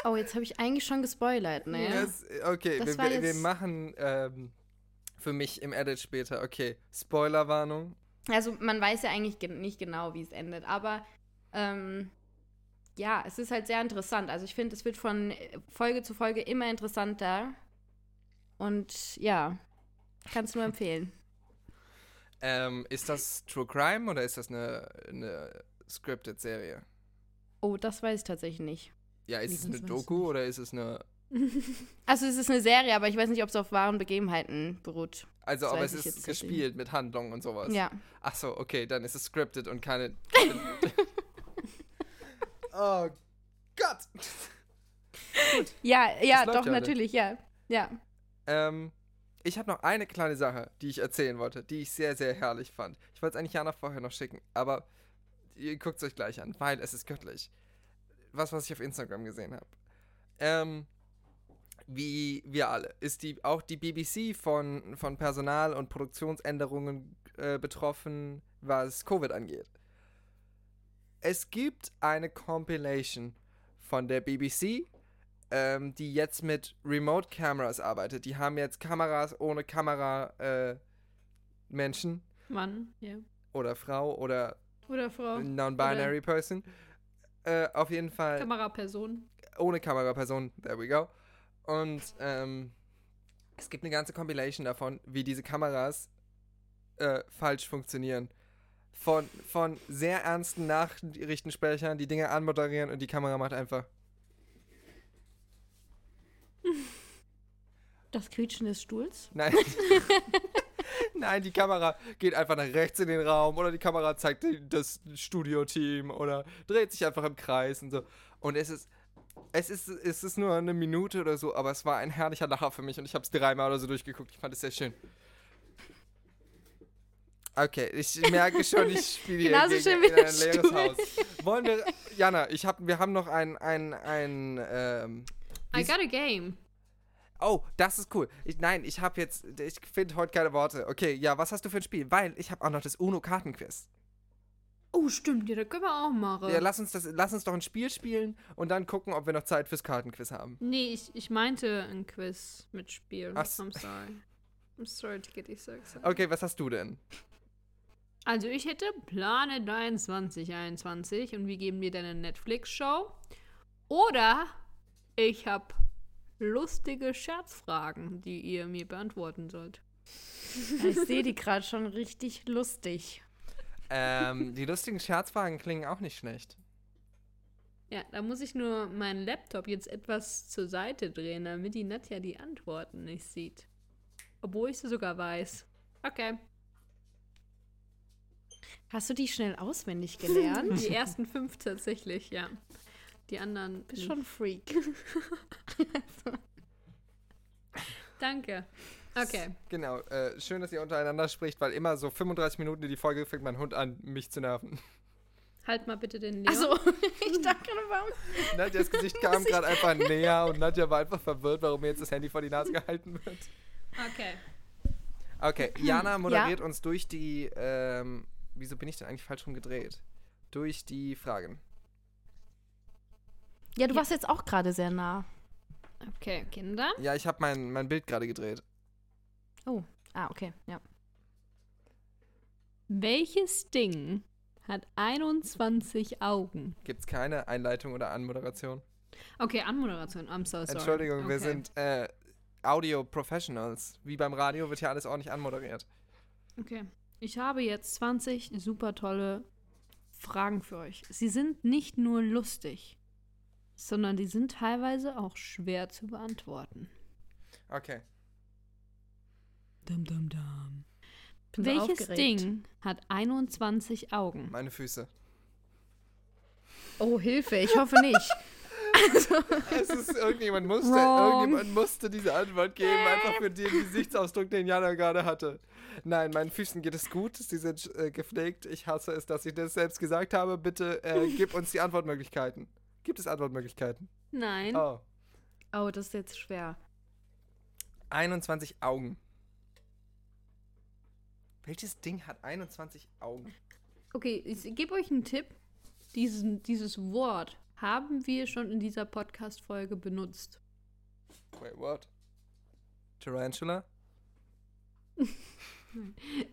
Oh, jetzt habe ich eigentlich schon gespoilert, ne? Das, okay, wir, wir, wir machen ähm, für mich im Edit später. Okay, Spoilerwarnung. Also man weiß ja eigentlich gen nicht genau, wie es endet, aber ähm, ja, es ist halt sehr interessant. Also ich finde, es wird von äh, Folge zu Folge immer interessanter. Und ja, kannst nur empfehlen. Ähm, ist das True Crime oder ist das eine, eine Scripted-Serie? Oh, das weiß ich tatsächlich nicht. Ja, ist es eine Doku oder ist es eine. Also es ist eine Serie, aber ich weiß nicht, ob es auf wahren Begebenheiten beruht. Also, Das aber es ist gespielt mit Handlung und sowas. Ja. Ach so, okay, dann ist es scripted und keine. oh Gott! Ja, ja, läuft doch, ja, natürlich, ja. Ja. Ähm, ich habe noch eine kleine Sache, die ich erzählen wollte, die ich sehr, sehr herrlich fand. Ich wollte es eigentlich Jana vorher noch schicken, aber ihr guckt es euch gleich an, weil es ist göttlich. Was, was ich auf Instagram gesehen habe. Ähm, wie wir alle, ist die, auch die BBC von, von Personal- und Produktionsänderungen äh, betroffen, was Covid angeht. Es gibt eine Compilation von der BBC, ähm, die jetzt mit Remote Cameras arbeitet. Die haben jetzt Kameras ohne Kamera äh, Menschen Mann, ja. oder Frau oder Oder Frau. Non-Binary Person. Äh, auf jeden Fall Kameraperson. ohne Kameraperson. There we go. Und ähm, es gibt eine ganze Compilation davon, wie diese Kameras äh, falsch funktionieren. Von, von sehr ernsten Nachrichtensprechern, die Dinge anmoderieren und die Kamera macht einfach. Das Quietschen des Stuhls? Nein. Nein, die Kamera geht einfach nach rechts in den Raum oder die Kamera zeigt das Studioteam oder dreht sich einfach im Kreis und so. Und es ist, es ist, es ist nur eine Minute oder so, aber es war ein herrlicher Lacher für mich und ich habe es dreimal oder so durchgeguckt. Ich fand es sehr schön. Okay, ich merke schon, ich spiele hier Genauso schön wie in ein leeres Stuhl. Haus. Wollen wir, Jana, ich hab, wir haben noch ein, ein, ein, ähm, I got a game. Oh, das ist cool. Ich, nein, ich habe jetzt, ich finde heute keine Worte. Okay, ja, was hast du für ein Spiel? Weil ich habe auch noch das UNO-Kartenquiz. Oh, stimmt, ja, das können wir auch machen. Ja, lass uns, das, lass uns doch ein Spiel spielen und dann gucken, ob wir noch Zeit fürs Kartenquiz haben. nee, ich, ich meinte ein Quiz mit Spiel. Ach. I'm sorry. I'm sorry to get you so excited. Okay, was hast du denn? Also ich hätte Planet 2021 und wir geben dir deine Netflix-Show. Oder ich habe lustige Scherzfragen, die ihr mir beantworten sollt. Ich sehe die gerade schon richtig lustig. ähm, die lustigen Scherzfragen klingen auch nicht schlecht. Ja, da muss ich nur meinen Laptop jetzt etwas zur Seite drehen, damit die Nadja die Antworten nicht sieht. Obwohl ich sie sogar weiß. Okay. Hast du die schnell auswendig gelernt? Die ersten fünf tatsächlich, ja. Die anderen. bist nicht. schon ein Freak. Danke. Okay. Genau, äh, schön, dass ihr untereinander spricht, weil immer so 35 Minuten in die Folge fängt mein Hund an, mich zu nerven. Halt mal bitte den Leon. Achso, ich dachte gerade, warum? Nadjas Gesicht kam gerade einfach näher und Nadja war einfach verwirrt, warum mir jetzt das Handy vor die Nase gehalten wird. Okay. Okay, Jana moderiert uns durch die, ähm, wieso bin ich denn eigentlich falsch rum gedreht? Durch die Fragen. Ja, du warst jetzt auch gerade sehr nah. Okay, Kinder. Ja, ich habe mein, mein Bild gerade gedreht. Ah, okay, ja. Welches Ding hat 21 Augen? Gibt's keine Einleitung oder Anmoderation? Okay, Anmoderation. I'm so sorry. Entschuldigung, wir Okay. sind äh, Audio Professionals. Wie beim Radio wird hier alles ordentlich anmoderiert. Okay. Ich habe jetzt 20 super tolle Fragen für euch. Sie sind nicht nur lustig, sondern die sind teilweise auch schwer zu beantworten. Okay. Dum, dum, dum. Bin so Welches aufgeregt. Ding hat 21 Augen? Meine Füße. Oh, Hilfe, ich hoffe nicht. Es ist, irgendjemand, musste, Wrong. irgendjemand musste diese Antwort geben, einfach für den Gesichtsausdruck, den Jana gerade hatte. Nein, meinen Füßen geht es gut, sie sind äh, gepflegt. Ich hasse es, dass ich das selbst gesagt habe. Bitte äh, gib uns die Antwortmöglichkeiten. Gibt es Antwortmöglichkeiten? Nein. Oh. Oh, das ist jetzt schwer. 21 Augen. Welches Ding hat 21 Augen? Okay, ich gebe euch einen Tipp. Diesen, dieses Wort haben wir schon in dieser Podcast-Folge benutzt. Wait, what? Tarantula?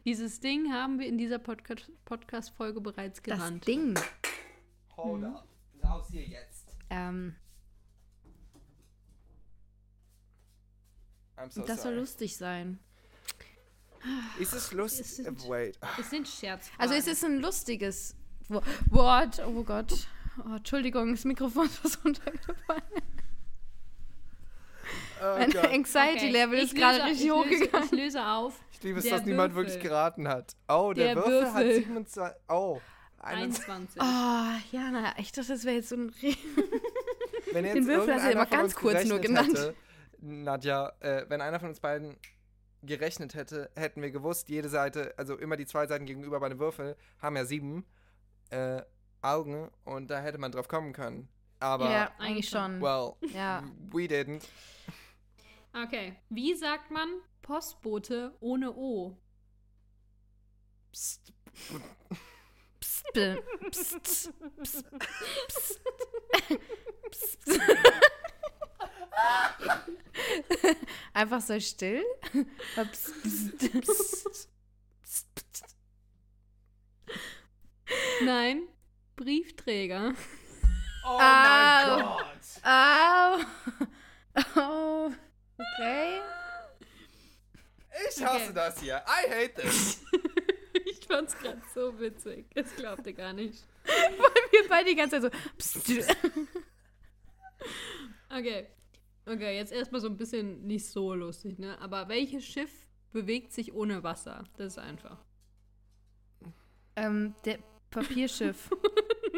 Dieses Ding haben wir in dieser Podca Podcast-Folge bereits Das genannt. Ding. Hold up. Hier jetzt. Ähm, so das soll lustig sein. Ist es lustig? Es sind- Wait. Es sind Scherzfragen. Also es ist ein lustiges Wo- Wort. Oh Gott. Oh, Entschuldigung, das Mikrofon ist fast runtergefallen. Oh Mein. Anxiety-Level Ich ist gerade richtig ich löse, hochgegangen. Ich löse auf. Ich liebe es, Der dass niemand Würfel. wirklich geraten hat. Oh, der, Der Würfel, hat Würfel. 27. Oh. 21. 21. Oh, Jana, ich dachte, das wäre jetzt so ein. Wenn jetzt Den Würfel hast du immer ganz kurz nur genannt. Hätte, Nadja, äh, wenn einer von uns beiden gerechnet hätte, hätten wir gewusst, jede Seite, also immer die zwei Seiten gegenüber bei einem Würfel, haben ja sieben äh, Augen und da hätte man drauf kommen können. Aber, ja, eigentlich schon. well, Ja. we didn't. Okay. Wie sagt man Postbote ohne O? Psst. Psst, psst, psst, psst, psst. Einfach so still. Psst, psst. Psst. Nein. Briefträger. Oh Au. mein Gott. Au. Oh. Okay. Ich hasse Okay. das hier. I hate this. Ich fand's gerade so witzig. Das glaubt ihr gar nicht. Weil wir beide die ganze Zeit so. Psst. Okay. Okay, jetzt erstmal so ein bisschen nicht so lustig, ne? Aber welches Schiff bewegt sich ohne Wasser? Das ist einfach. Ähm, der Papierschiff.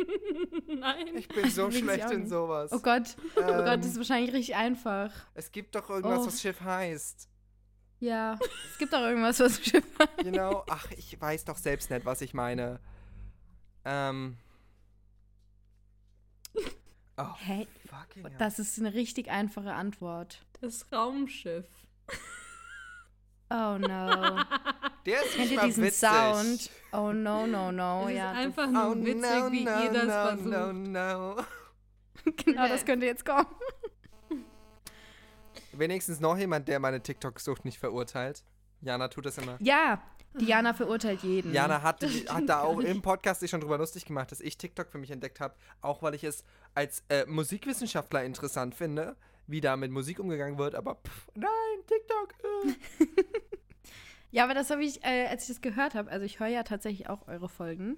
Nein. Ich bin so ich schlecht in sowas. Oh Gott. Oh Gott, Ähm, das ist wahrscheinlich richtig einfach. Es gibt doch irgendwas, Oh. was Schiff heißt. Ja. Es gibt auch irgendwas, was. You know? Ach, ich weiß doch selbst nicht, was ich meine. Ähm. Oh, Hä? fucking hell. Das ist eine richtig einfache Antwort. Das Raumschiff. Oh no. Der ist Kennt nicht ihr diesen witzig. Sound? Oh no, no, no. Es ja, ist das- einfach nur Oh, witzig, no, wie no, ihr das no, versucht. no, no. genau, das könnte jetzt kommen. Wenigstens noch jemand, der meine TikTok-Sucht nicht verurteilt. Jana tut das immer. Ja, Diana verurteilt jeden. Jana hat, hat da auch im Podcast sich schon drüber lustig gemacht, dass ich TikTok für mich entdeckt habe, auch weil ich es als äh, Musikwissenschaftler interessant finde, wie da mit Musik umgegangen wird, aber pff, nein, TikTok. Äh. Ja, aber das habe ich, äh, als ich das gehört habe, also ich höre ja tatsächlich auch eure Folgen.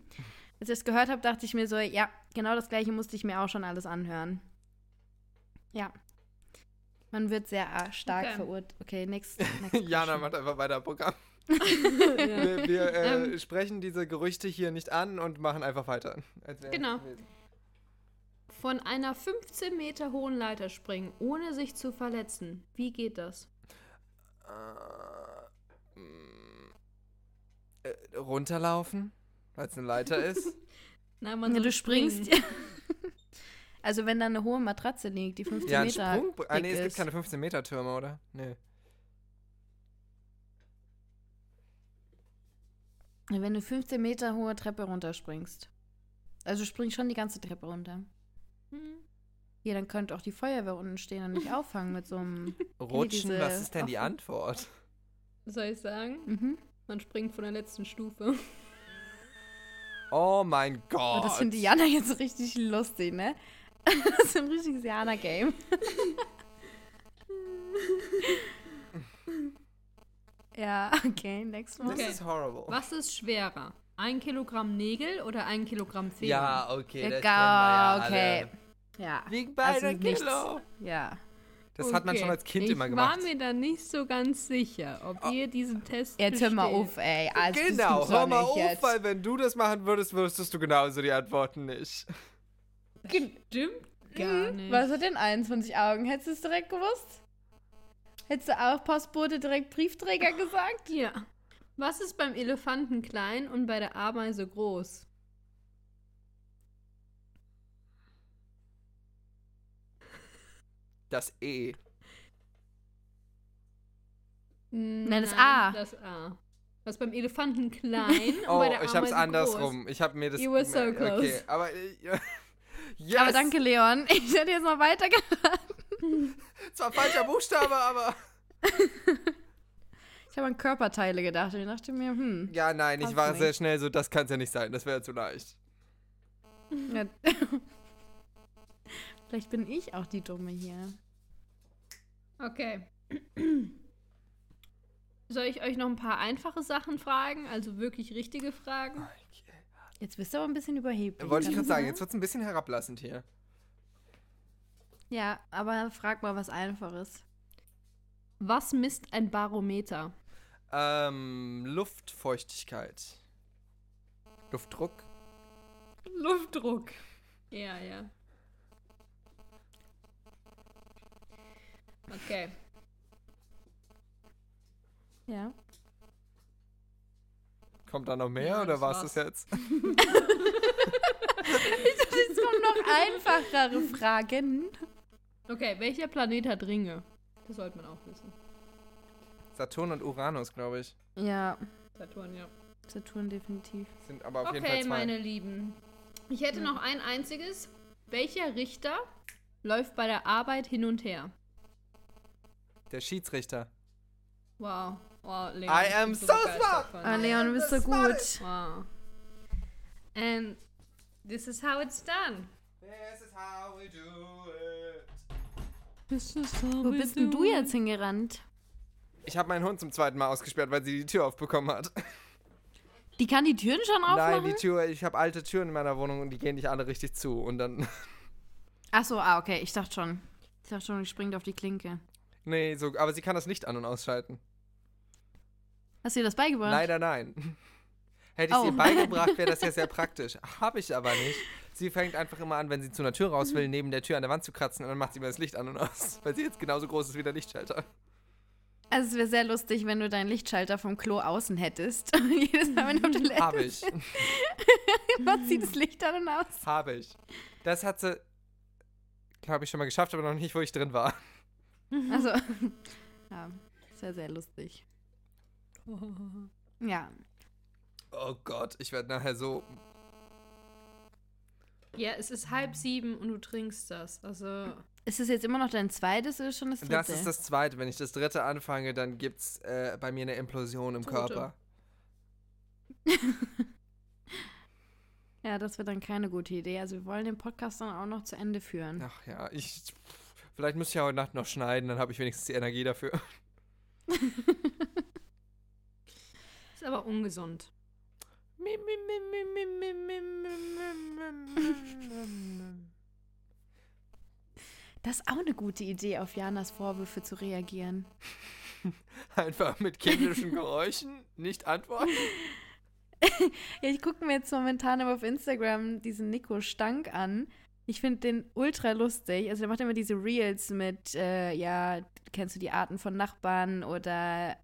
Als ich das gehört habe, dachte ich mir so, ja, genau das gleiche musste ich mir auch schon alles anhören. Ja. Man wird sehr stark Okay. verurteilt. Okay, next. next Jana macht einfach weiter Programm. Ja. Wir, wir äh, Ähm. sprechen diese Gerüchte hier nicht an und machen einfach weiter. Genau. Von einer 15 Meter hohen Leiter springen, ohne sich zu verletzen. Wie geht das? Äh, äh, runterlaufen, weil es eine Leiter ist. Nein, man Ja, du springst. Also wenn da eine hohe Matratze liegt, die 15 ja, ein Meter Sprung. Ah, dick nee, es gibt keine 15 Meter Türme, oder? Nee. Wenn du 15 Meter hohe Treppe runterspringst. Also du springst schon die ganze Treppe runter. Hm. Ja, dann könnte auch die Feuerwehr unten stehen und nicht auffangen mit so einem. Rutschen, diese was ist denn die? Antwort? Soll ich sagen? Mhm. Man springt von der letzten Stufe. Oh mein Gott. Oh, das finde Jana jetzt richtig lustig, ne? Das ist ein richtiges Jana-Game. ja, okay, next one. This Okay. is horrible. Was ist schwerer? Ein Kilogramm Nägel oder ein Kilogramm Federn? Ja, okay, das kennen wir Ja, ja okay. alle. Ja. Wiegen Also beide nichts. Kilo. Ja. Das hat man Okay. schon als Kind ich immer gemacht. Ich war mir da nicht so ganz sicher, ob Oh. ihr diesen Test Jetzt hör mal auf, ey. Also, das genau, hör mal auf, jetzt. weil wenn du das machen würdest, wüsstest du genauso die Antworten nicht. Stimmt gar nicht. Was hat denn 21 Augen? Hättest du es direkt gewusst? Hättest du auch Postbote direkt Briefträger gesagt? Ja. Was ist beim Elefanten klein und bei der Ameise groß? Das E. Nein, das A. Das A. Was beim Elefanten klein und Oh, bei der ich Ameise hab's andersrum. Ich hab mir das. You were so Okay, close. aber. Yes! Aber danke, Leon. Ich hätte jetzt mal weitergeraten. Zwar falscher Buchstabe, aber. Ich habe an Körperteile gedacht und ich dachte mir, hm. Ja, nein, ich war nicht. sehr schnell so, das kann's ja nicht sein. Das wäre zu leicht. Ja. Vielleicht bin ich auch die Dumme hier. Okay. Soll ich euch noch ein paar einfache Sachen fragen? Also wirklich richtige Fragen? Jetzt bist du aber ein bisschen überheblich. Wollte ich gerade sagen, jetzt wird's ein bisschen herablassend hier. Ja, aber frag mal was Einfaches. Was misst ein Barometer? Ähm, Luftfeuchtigkeit. Luftdruck? Luftdruck. Ja, ja. Okay. Ja. Kommt da noch mehr Ja, oder war's war's. das jetzt? Jetzt kommen noch einfachere Fragen. Okay, welcher Planet hat Ringe? Das sollte man auch wissen. Saturn und Uranus, glaube ich. Ja, Saturn, ja. Saturn definitiv. Sind aber auf jeden Fall Okay, zwei. meine Lieben. Ich hätte noch ein einziges. Welcher Richter läuft bei der Arbeit hin und her? Der Schiedsrichter. Wow. Wow, Leon, I ich am bin so begeistert smart. Ah. Leon, du bist so gut. Wow. And this is how it's done. This is how we do it. Wo bist denn du jetzt hingerannt? Ich habe meinen Hund zum zweiten Mal ausgesperrt, weil sie die Tür aufbekommen hat. Die kann die Türen schon aufmachen? Nein, die Tür, ich habe alte Türen in meiner Wohnung und die gehen nicht alle richtig zu. Und dann, Ach so, ah, okay. Ich dachte schon. Ich dachte schon, die springt auf die Klinke. nee, so, aber sie kann das Licht an- und ausschalten. Hast du ihr das beigebracht? Leider nein. Hätte ich Oh. ihr beigebracht, wäre das ja sehr praktisch. Habe ich aber nicht. Sie fängt einfach immer an, wenn sie zu einer Tür raus will, neben der Tür an der Wand zu kratzen und dann macht sie mir das Licht an und aus, weil sie jetzt genauso groß ist wie der Lichtschalter. Also es wäre sehr lustig, wenn du deinen Lichtschalter vom Klo außen hättest. Jedes Mal, wenn du auf Toilette Habe ich. macht sie das Licht an und aus. Habe ich. Das hat sie, glaube ich, schon mal geschafft, aber noch nicht, wo ich drin war. Also, ja, sehr, sehr lustig. Ja, Oh Gott, ich werde nachher so. Ja, es ist halb sieben und du trinkst das. Also, ist es jetzt immer noch dein zweites oder schon das dritte? Das ist das zweite. Wenn ich das dritte anfange, dann gibt's äh, bei mir eine Implosion im Tote. Körper. ja, das wird dann keine gute Idee. Also wir wollen den Podcast dann auch noch zu Ende führen. Ach ja, ich. Vielleicht müsste ich ja heute Nacht noch schneiden, dann habe ich wenigstens die Energie dafür. ist aber ungesund. Das ist auch eine gute Idee, auf Janas Vorwürfe zu reagieren. Einfach mit kindischen Geräuschen nicht antworten. Ja, ich gucke mir jetzt momentan aber auf Instagram diesen Nico Stank an. Ich finde den ultra lustig. Also der macht immer diese Reels mit, äh, ja, kennst du die Arten von Nachbarn oder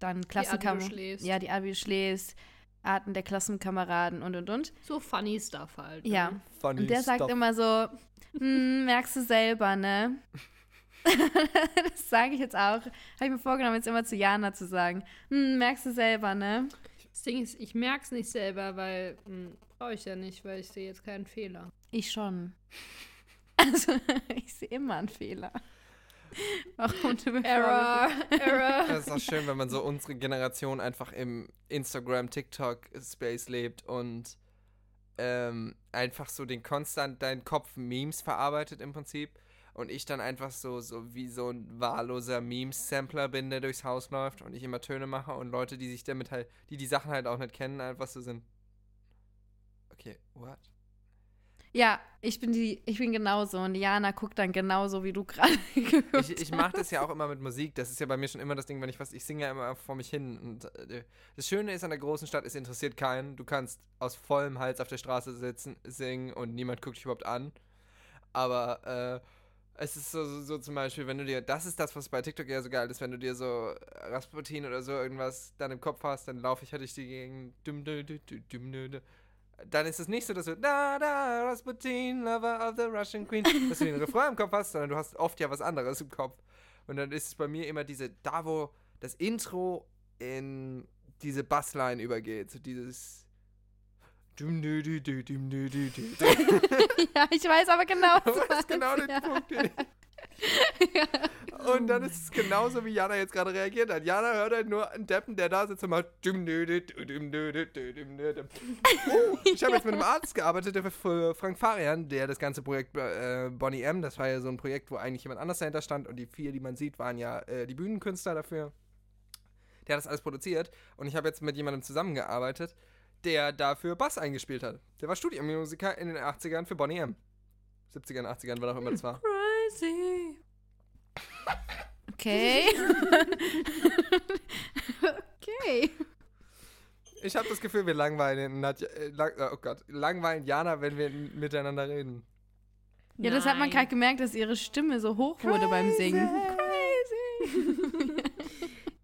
dann Klassenkameraden. Ja, die du schläfst, Arten der Klassenkameraden und und und. So funny Stuff halt. Ja. ne? Funny Und der sagt stuff. immer so, hm, merkst du selber, ne? das sage ich jetzt auch. Habe ich mir vorgenommen, jetzt immer zu Jana zu sagen. Hm, merkst du selber, ne? Das Ding ist, ich merke es nicht selber, weil hm, brauche ich ja nicht, weil ich sehe jetzt keinen Fehler. Ich schon. Also, ich sehe immer einen Fehler. Warum du Error, Error. Das ist auch schön, wenn man so unsere Generation einfach im Instagram, TikTok-Space lebt und ähm, einfach so den konstant deinen Kopf Memes verarbeitet im Prinzip. Und ich dann einfach so, so wie so ein wahlloser Memes-Sampler bin, der durchs Haus läuft und ich immer Töne mache und Leute, die sich damit halt, die die Sachen halt auch nicht kennen, einfach so sind. Okay, what? Ja, ich bin die, ich bin genauso und Jana guckt dann genauso, wie du gerade Ich, ich mache das ja auch immer mit Musik. Das ist ja bei mir schon immer das Ding, wenn ich was, ich singe ja immer vor mich hin. Und äh, das Schöne ist an der großen Stadt, es interessiert keinen. Du kannst aus vollem Hals auf der Straße sitzen, singen und niemand guckt dich überhaupt an. Aber äh, es ist so, so, so zum Beispiel, wenn du dir, das ist das, was bei TikTok ja so geil ist, wenn du dir so Rasputin oder so irgendwas dann im Kopf hast, dann laufe ich halt durch die Gegend. Dann ist es nicht so, dass du da, da, Rasputin, Lover of the Russian Queen, dass du den Refrain im Kopf hast, sondern du hast oft ja was anderes im Kopf. Und dann ist es bei mir immer diese, da wo das Intro in diese Bassline übergeht, so dieses ja, ich weiß aber genau, Du weißt genau den ja. Punkt. Den und dann ist es genauso, wie Jana jetzt gerade reagiert hat. Jana hört halt nur einen Deppen, der da sitzt und macht. Oh, ich habe jetzt mit einem Arzt gearbeitet, der für Frank Farian, der das ganze Projekt äh, Bonnie M, das war ja so ein Projekt, wo eigentlich jemand anders dahinter stand und die vier, die man sieht, waren ja äh, die Bühnenkünstler dafür. Der hat das alles produziert und ich habe jetzt mit jemandem zusammengearbeitet, der dafür Bass eingespielt hat. Der war Studiomusiker in den 80ern für Bonnie M. 70ern, 80ern, wann auch immer das war. Crazy. Okay. okay. Ich habe das Gefühl, wir langweilen Nadja, äh, lang, oh Gott, langweilen Jana, wenn wir miteinander reden. Ja, das hat man Nein. gerade gemerkt, dass ihre Stimme so hoch wurde beim Singen.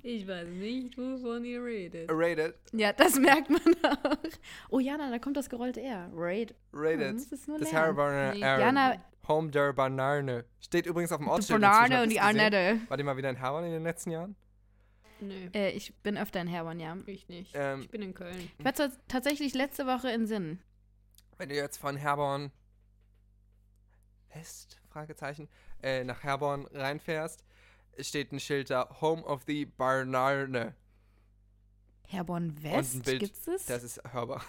Ich weiß nicht, wovon ihr redet. Rated, Ja, das merkt man auch. Oh Jana, da kommt das gerollte R. Raid. rated. das ist nur das lernen. Herr Nee. Jana, Home der Banane. Steht übrigens auf dem die Ortsschild. Banane inzwischen, und die? Annette. War die mal wieder in Hermann in den letzten Jahren? Nö, Äh, ich bin öfter in Herborn, ja. ich nicht. Ähm, ich bin in Köln. Ich war tats- tatsächlich letzte Woche in Sinn. Wenn du jetzt von Herborn West, Fragezeichen, äh, nach Herborn reinfährst, steht ein Schild da, Home of the Banane. Herborn Und West, ein Bild. gibt's das? Das ist hörbar.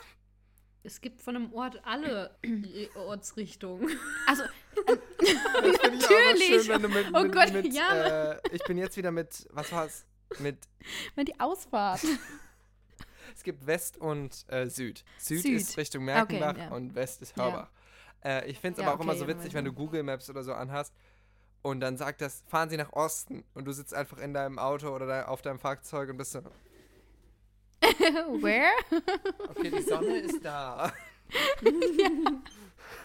Es gibt von einem Ort alle Ortsrichtungen. also, Das finde ich auch immer Natürlich. schön, wenn du mit, Oh mit, Gott, mit Jana. äh, ich bin jetzt wieder mit, was war's? Mit, mal die Ausfahrt. es gibt West und äh, Süd. Süd, Süd. ist Richtung Merkenbach Okay, ja. und West ist Ja. Hörbach. Äh, ich finde es Ja, aber auch immer okay, so ja, witzig, wenn du. Google Maps oder so anhast und dann sagt das, fahren Sie nach Osten und du sitzt einfach in deinem Auto oder auf deinem Fahrzeug und bist so, Where? okay, die Sonne ist da.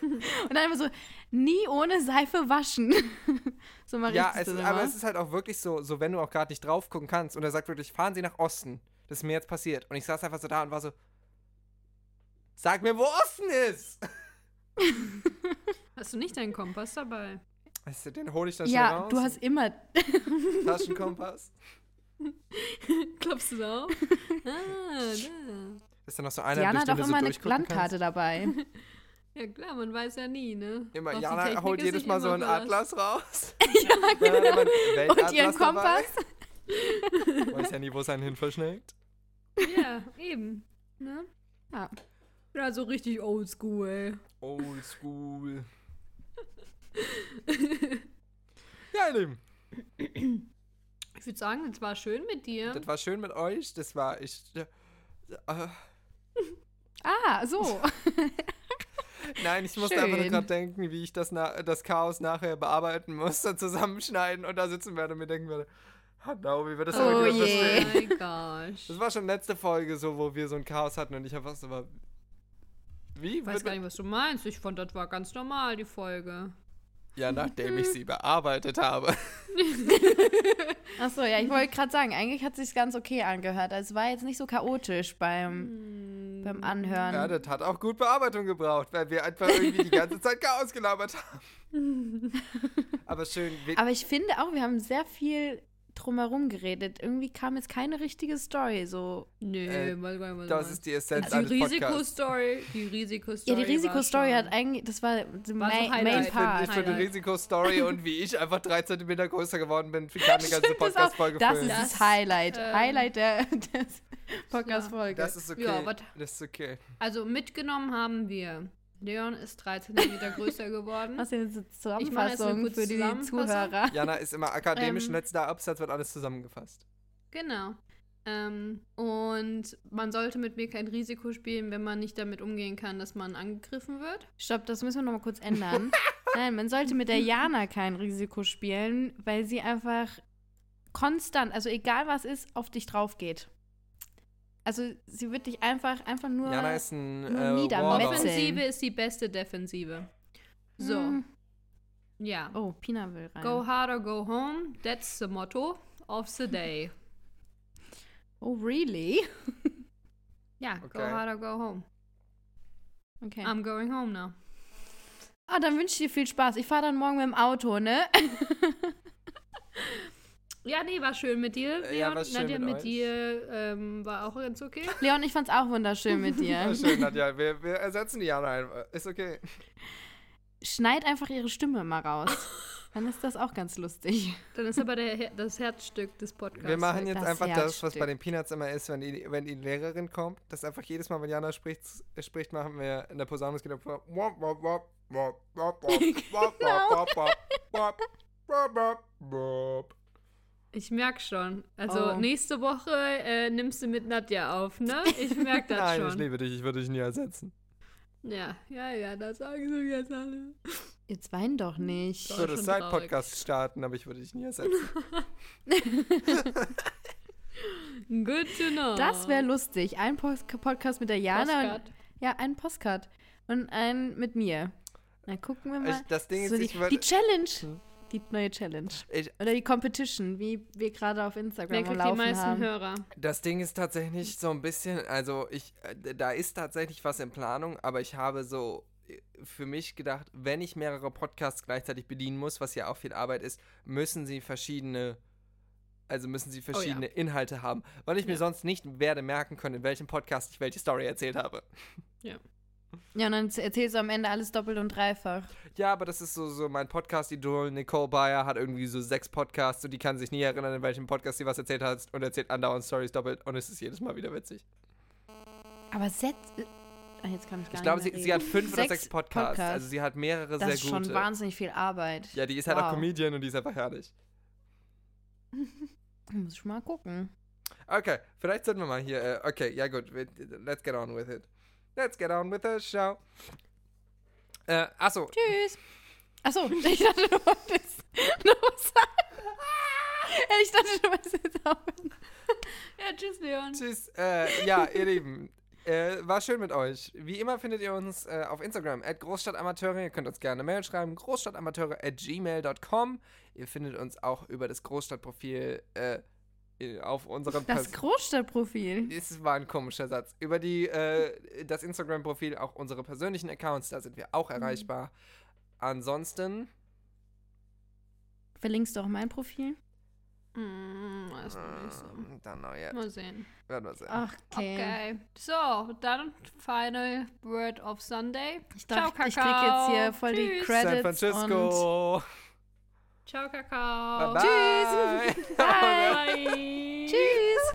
Und dann immer so, nie ohne Seife waschen. so mal Ja, es, so aber es ist halt auch wirklich so, so wenn du auch gerade nicht drauf gucken kannst und er sagt wirklich, fahren Sie nach Osten. Das ist mir jetzt passiert. Und ich saß einfach so da und war so, sag mir, wo Osten ist. Hast du nicht deinen Kompass dabei? Weißt du, den hole ich dann schnell Ja, raus. du hast immer. Taschenkompass. Klopfst du da auf? ah, da. Ist dann noch so einer, Diana durch hat auch du so immer eine Landkarte dabei. Ja klar, man weiß ja nie, ne? Immer, Jana holt jedes Mal so immer einen. Atlas raus. ja, immer genau. Und ihren. Kompass. Weiß ja nie, wo es einen hin verschlägt. Ja, eben. Ne? Ja. Ja, so richtig oldschool, ey. Old school. ja, ihr Lieben. Ich würde sagen, es war schön mit dir. Das war schön mit euch. Das war ich. Äh, äh, Ah, so. nein, ich musste einfach nur Schön. gerade denken, wie ich das, das Chaos nachher bearbeiten muss, dann zusammenschneiden und da sitzen werde und mir denken werde, Hanau, wie wir das Oh aber wieder je. Oh mein gosh. Das war schon letzte Folge so, wo wir so ein Chaos hatten und ich einfach so war. Wie? Ich weiß gar nicht, was du meinst. Ich fand, das war ganz normal, die Folge. Ja, nachdem ich sie bearbeitet habe. Achso, ja, ich wollte gerade sagen, eigentlich hat es sich ganz okay angehört. Also es war jetzt nicht so chaotisch beim, beim Anhören. Ja, das hat auch gut Bearbeitung gebraucht, weil wir einfach irgendwie die ganze Zeit Chaos gelabert haben. Aber schön. Aber ich finde auch, wir haben sehr viel drumherum geredet. Irgendwie kam jetzt keine richtige Story. So. Nö, Äh, nicht, was du das ist die Essenz die eines Podcasts. Risikostory, die Risikostory. Ja, die Risikostory hat eigentlich, das war the War so main, main Ich finde Part. ich die. Risikostory und wie ich einfach drei Zentimeter größer geworden bin, kann eine ganze Das, ist auch, Podcast-Folge das ist das Das, Highlight. ähm, Highlight der, des Podcast-Folge. Das ist okay. Ja, das ist okay. Also mitgenommen haben wir. Leon ist 13 Meter größer geworden. Was ist eine Zusammenfassung für die. Zuhörer? Jana ist immer akademisch, Ähm. letzter Absatz wird alles zusammengefasst. Genau. Ähm, und man sollte mit mir kein Risiko spielen, wenn man nicht damit umgehen kann, dass man angegriffen wird. Stopp, das müssen wir noch mal kurz ändern. Nein, man sollte mit der Jana kein Risiko spielen, weil sie einfach konstant, also egal was ist, auf dich drauf geht. Also sie wird dich einfach, einfach nur. Jana ist ein nur äh, niedermetzeln. Offensive ist die beste Defensive. So. Hm, Ja. Oh, Pina will rein. Go hard or go home. That's the motto of the day. Oh, really? Ja, go Okay. hard or go home. Okay. I'm going home now. ah, dann wünsche ich dir viel Spaß. Ich fahre dann morgen mit dem Auto, ne? Ja, nee, war schön mit dir. Äh, ja, Leon. war schön Nadja, mit mit, euch. dir ähm, war auch ganz okay. Leon, ich fand's auch wunderschön mit dir. schön, Nadja. Wir, wir ersetzen die Jana einfach. Ist okay. Schneid einfach ihre Stimme mal raus. Dann ist das auch ganz lustig. Dann ist aber der, Her- das Herzstück des Podcasts. Wir machen jetzt Das einfach das, was Herzstück. bei den Peanuts immer ist, wenn die, wenn die Lehrerin kommt, dass einfach jedes Mal, wenn Jana spricht, äh, spricht machen wir in der Posaune, es geht auf wop, Ich merk schon. Also Oh. nächste Woche äh, nimmst du mit Nadja auf, ne? Ich merk das Nein, ich schon. liebe dich, ich würde dich nie ersetzen. Ja, ja, ja, das sagen sie jetzt alle. Jetzt wein doch nicht. Ich würde Side-Podcast starten, aber ich würde dich nie ersetzen. Good to know. Das wäre lustig. Ein Post Podcast mit der Jana. Und, Postcard. ja, ein Postcard. Und ein mit mir. Dann gucken wir mal. Ich, das Ding so ist, die, ich die Challenge. Hm. Die neue Challenge. Ich, Oder die Competition, wie wir gerade auf Instagram Wer am kriegt die Laufen meisten haben. Hörer? Das Ding ist tatsächlich so ein bisschen, also ich, äh, da ist tatsächlich was in Planung, aber ich habe so äh, für mich gedacht, wenn ich mehrere Podcasts gleichzeitig bedienen muss, was ja auch viel Arbeit ist, müssen sie verschiedene, also müssen sie verschiedene Inhalte haben, weil ich mir Ja. sonst nicht werde merken können, in welchem Podcast ich welche Story erzählt habe. Ja, und dann erzählst du am Ende alles doppelt und dreifach. Ja, aber das ist so, so mein Podcast-Idol, Nicole Bayer hat irgendwie so sechs Podcasts und die kann sich nie erinnern, in welchem Podcast sie was erzählt hat und erzählt andauernd Stories doppelt und es ist jedes Mal wieder witzig. Aber Setz. Ah, jetzt kann ich gar Ich glaube, sie, sie hat fünf oder sechs Podcasts. Podcasts. Also sie hat mehrere Das sehr ist gute. schon wahnsinnig viel Arbeit. ja, die ist halt auch Wow. Comedian und die ist einfach herrlich. Muss ich mal gucken. Okay, vielleicht sollten wir mal hier. Äh, okay, ja gut. Let's get on with it. Let's get on with the show. Äh, achso. Tschüss. Achso, ich dachte, du wolltest noch was sagen. Ich dachte, du wolltest jetzt aufhören. Ja, tschüss, Leon. Tschüss. Äh, ja, ihr Lieben. Äh, war schön mit euch. Wie immer findet ihr uns äh, auf Instagram at Großstadtamateure. Ihr könnt uns gerne eine Mail schreiben. Großstadtamateure at gmail.com. Ihr findet uns auch über das Großstadtprofil äh, auf unserem Das Pers- Großstadtprofil. Es war ein komischer Satz. Über die, äh, das Instagram-Profil, auch unsere persönlichen Accounts, da sind wir auch erreichbar. Ansonsten, Verlinkst du auch mein Profil? Hm, weiß noch nicht so. ähm, dann noch jetzt. Mal sehen. Werden wir sehen. Ach, okay. Okay. So, dann final word of Sunday. Ich dachte, Ciao, ich krieg Kakao. jetzt hier voll die Tschüss. Credits. San Und Francisco. Ciao, Kakao. Bye bye. Bye. Bye. Tschüss.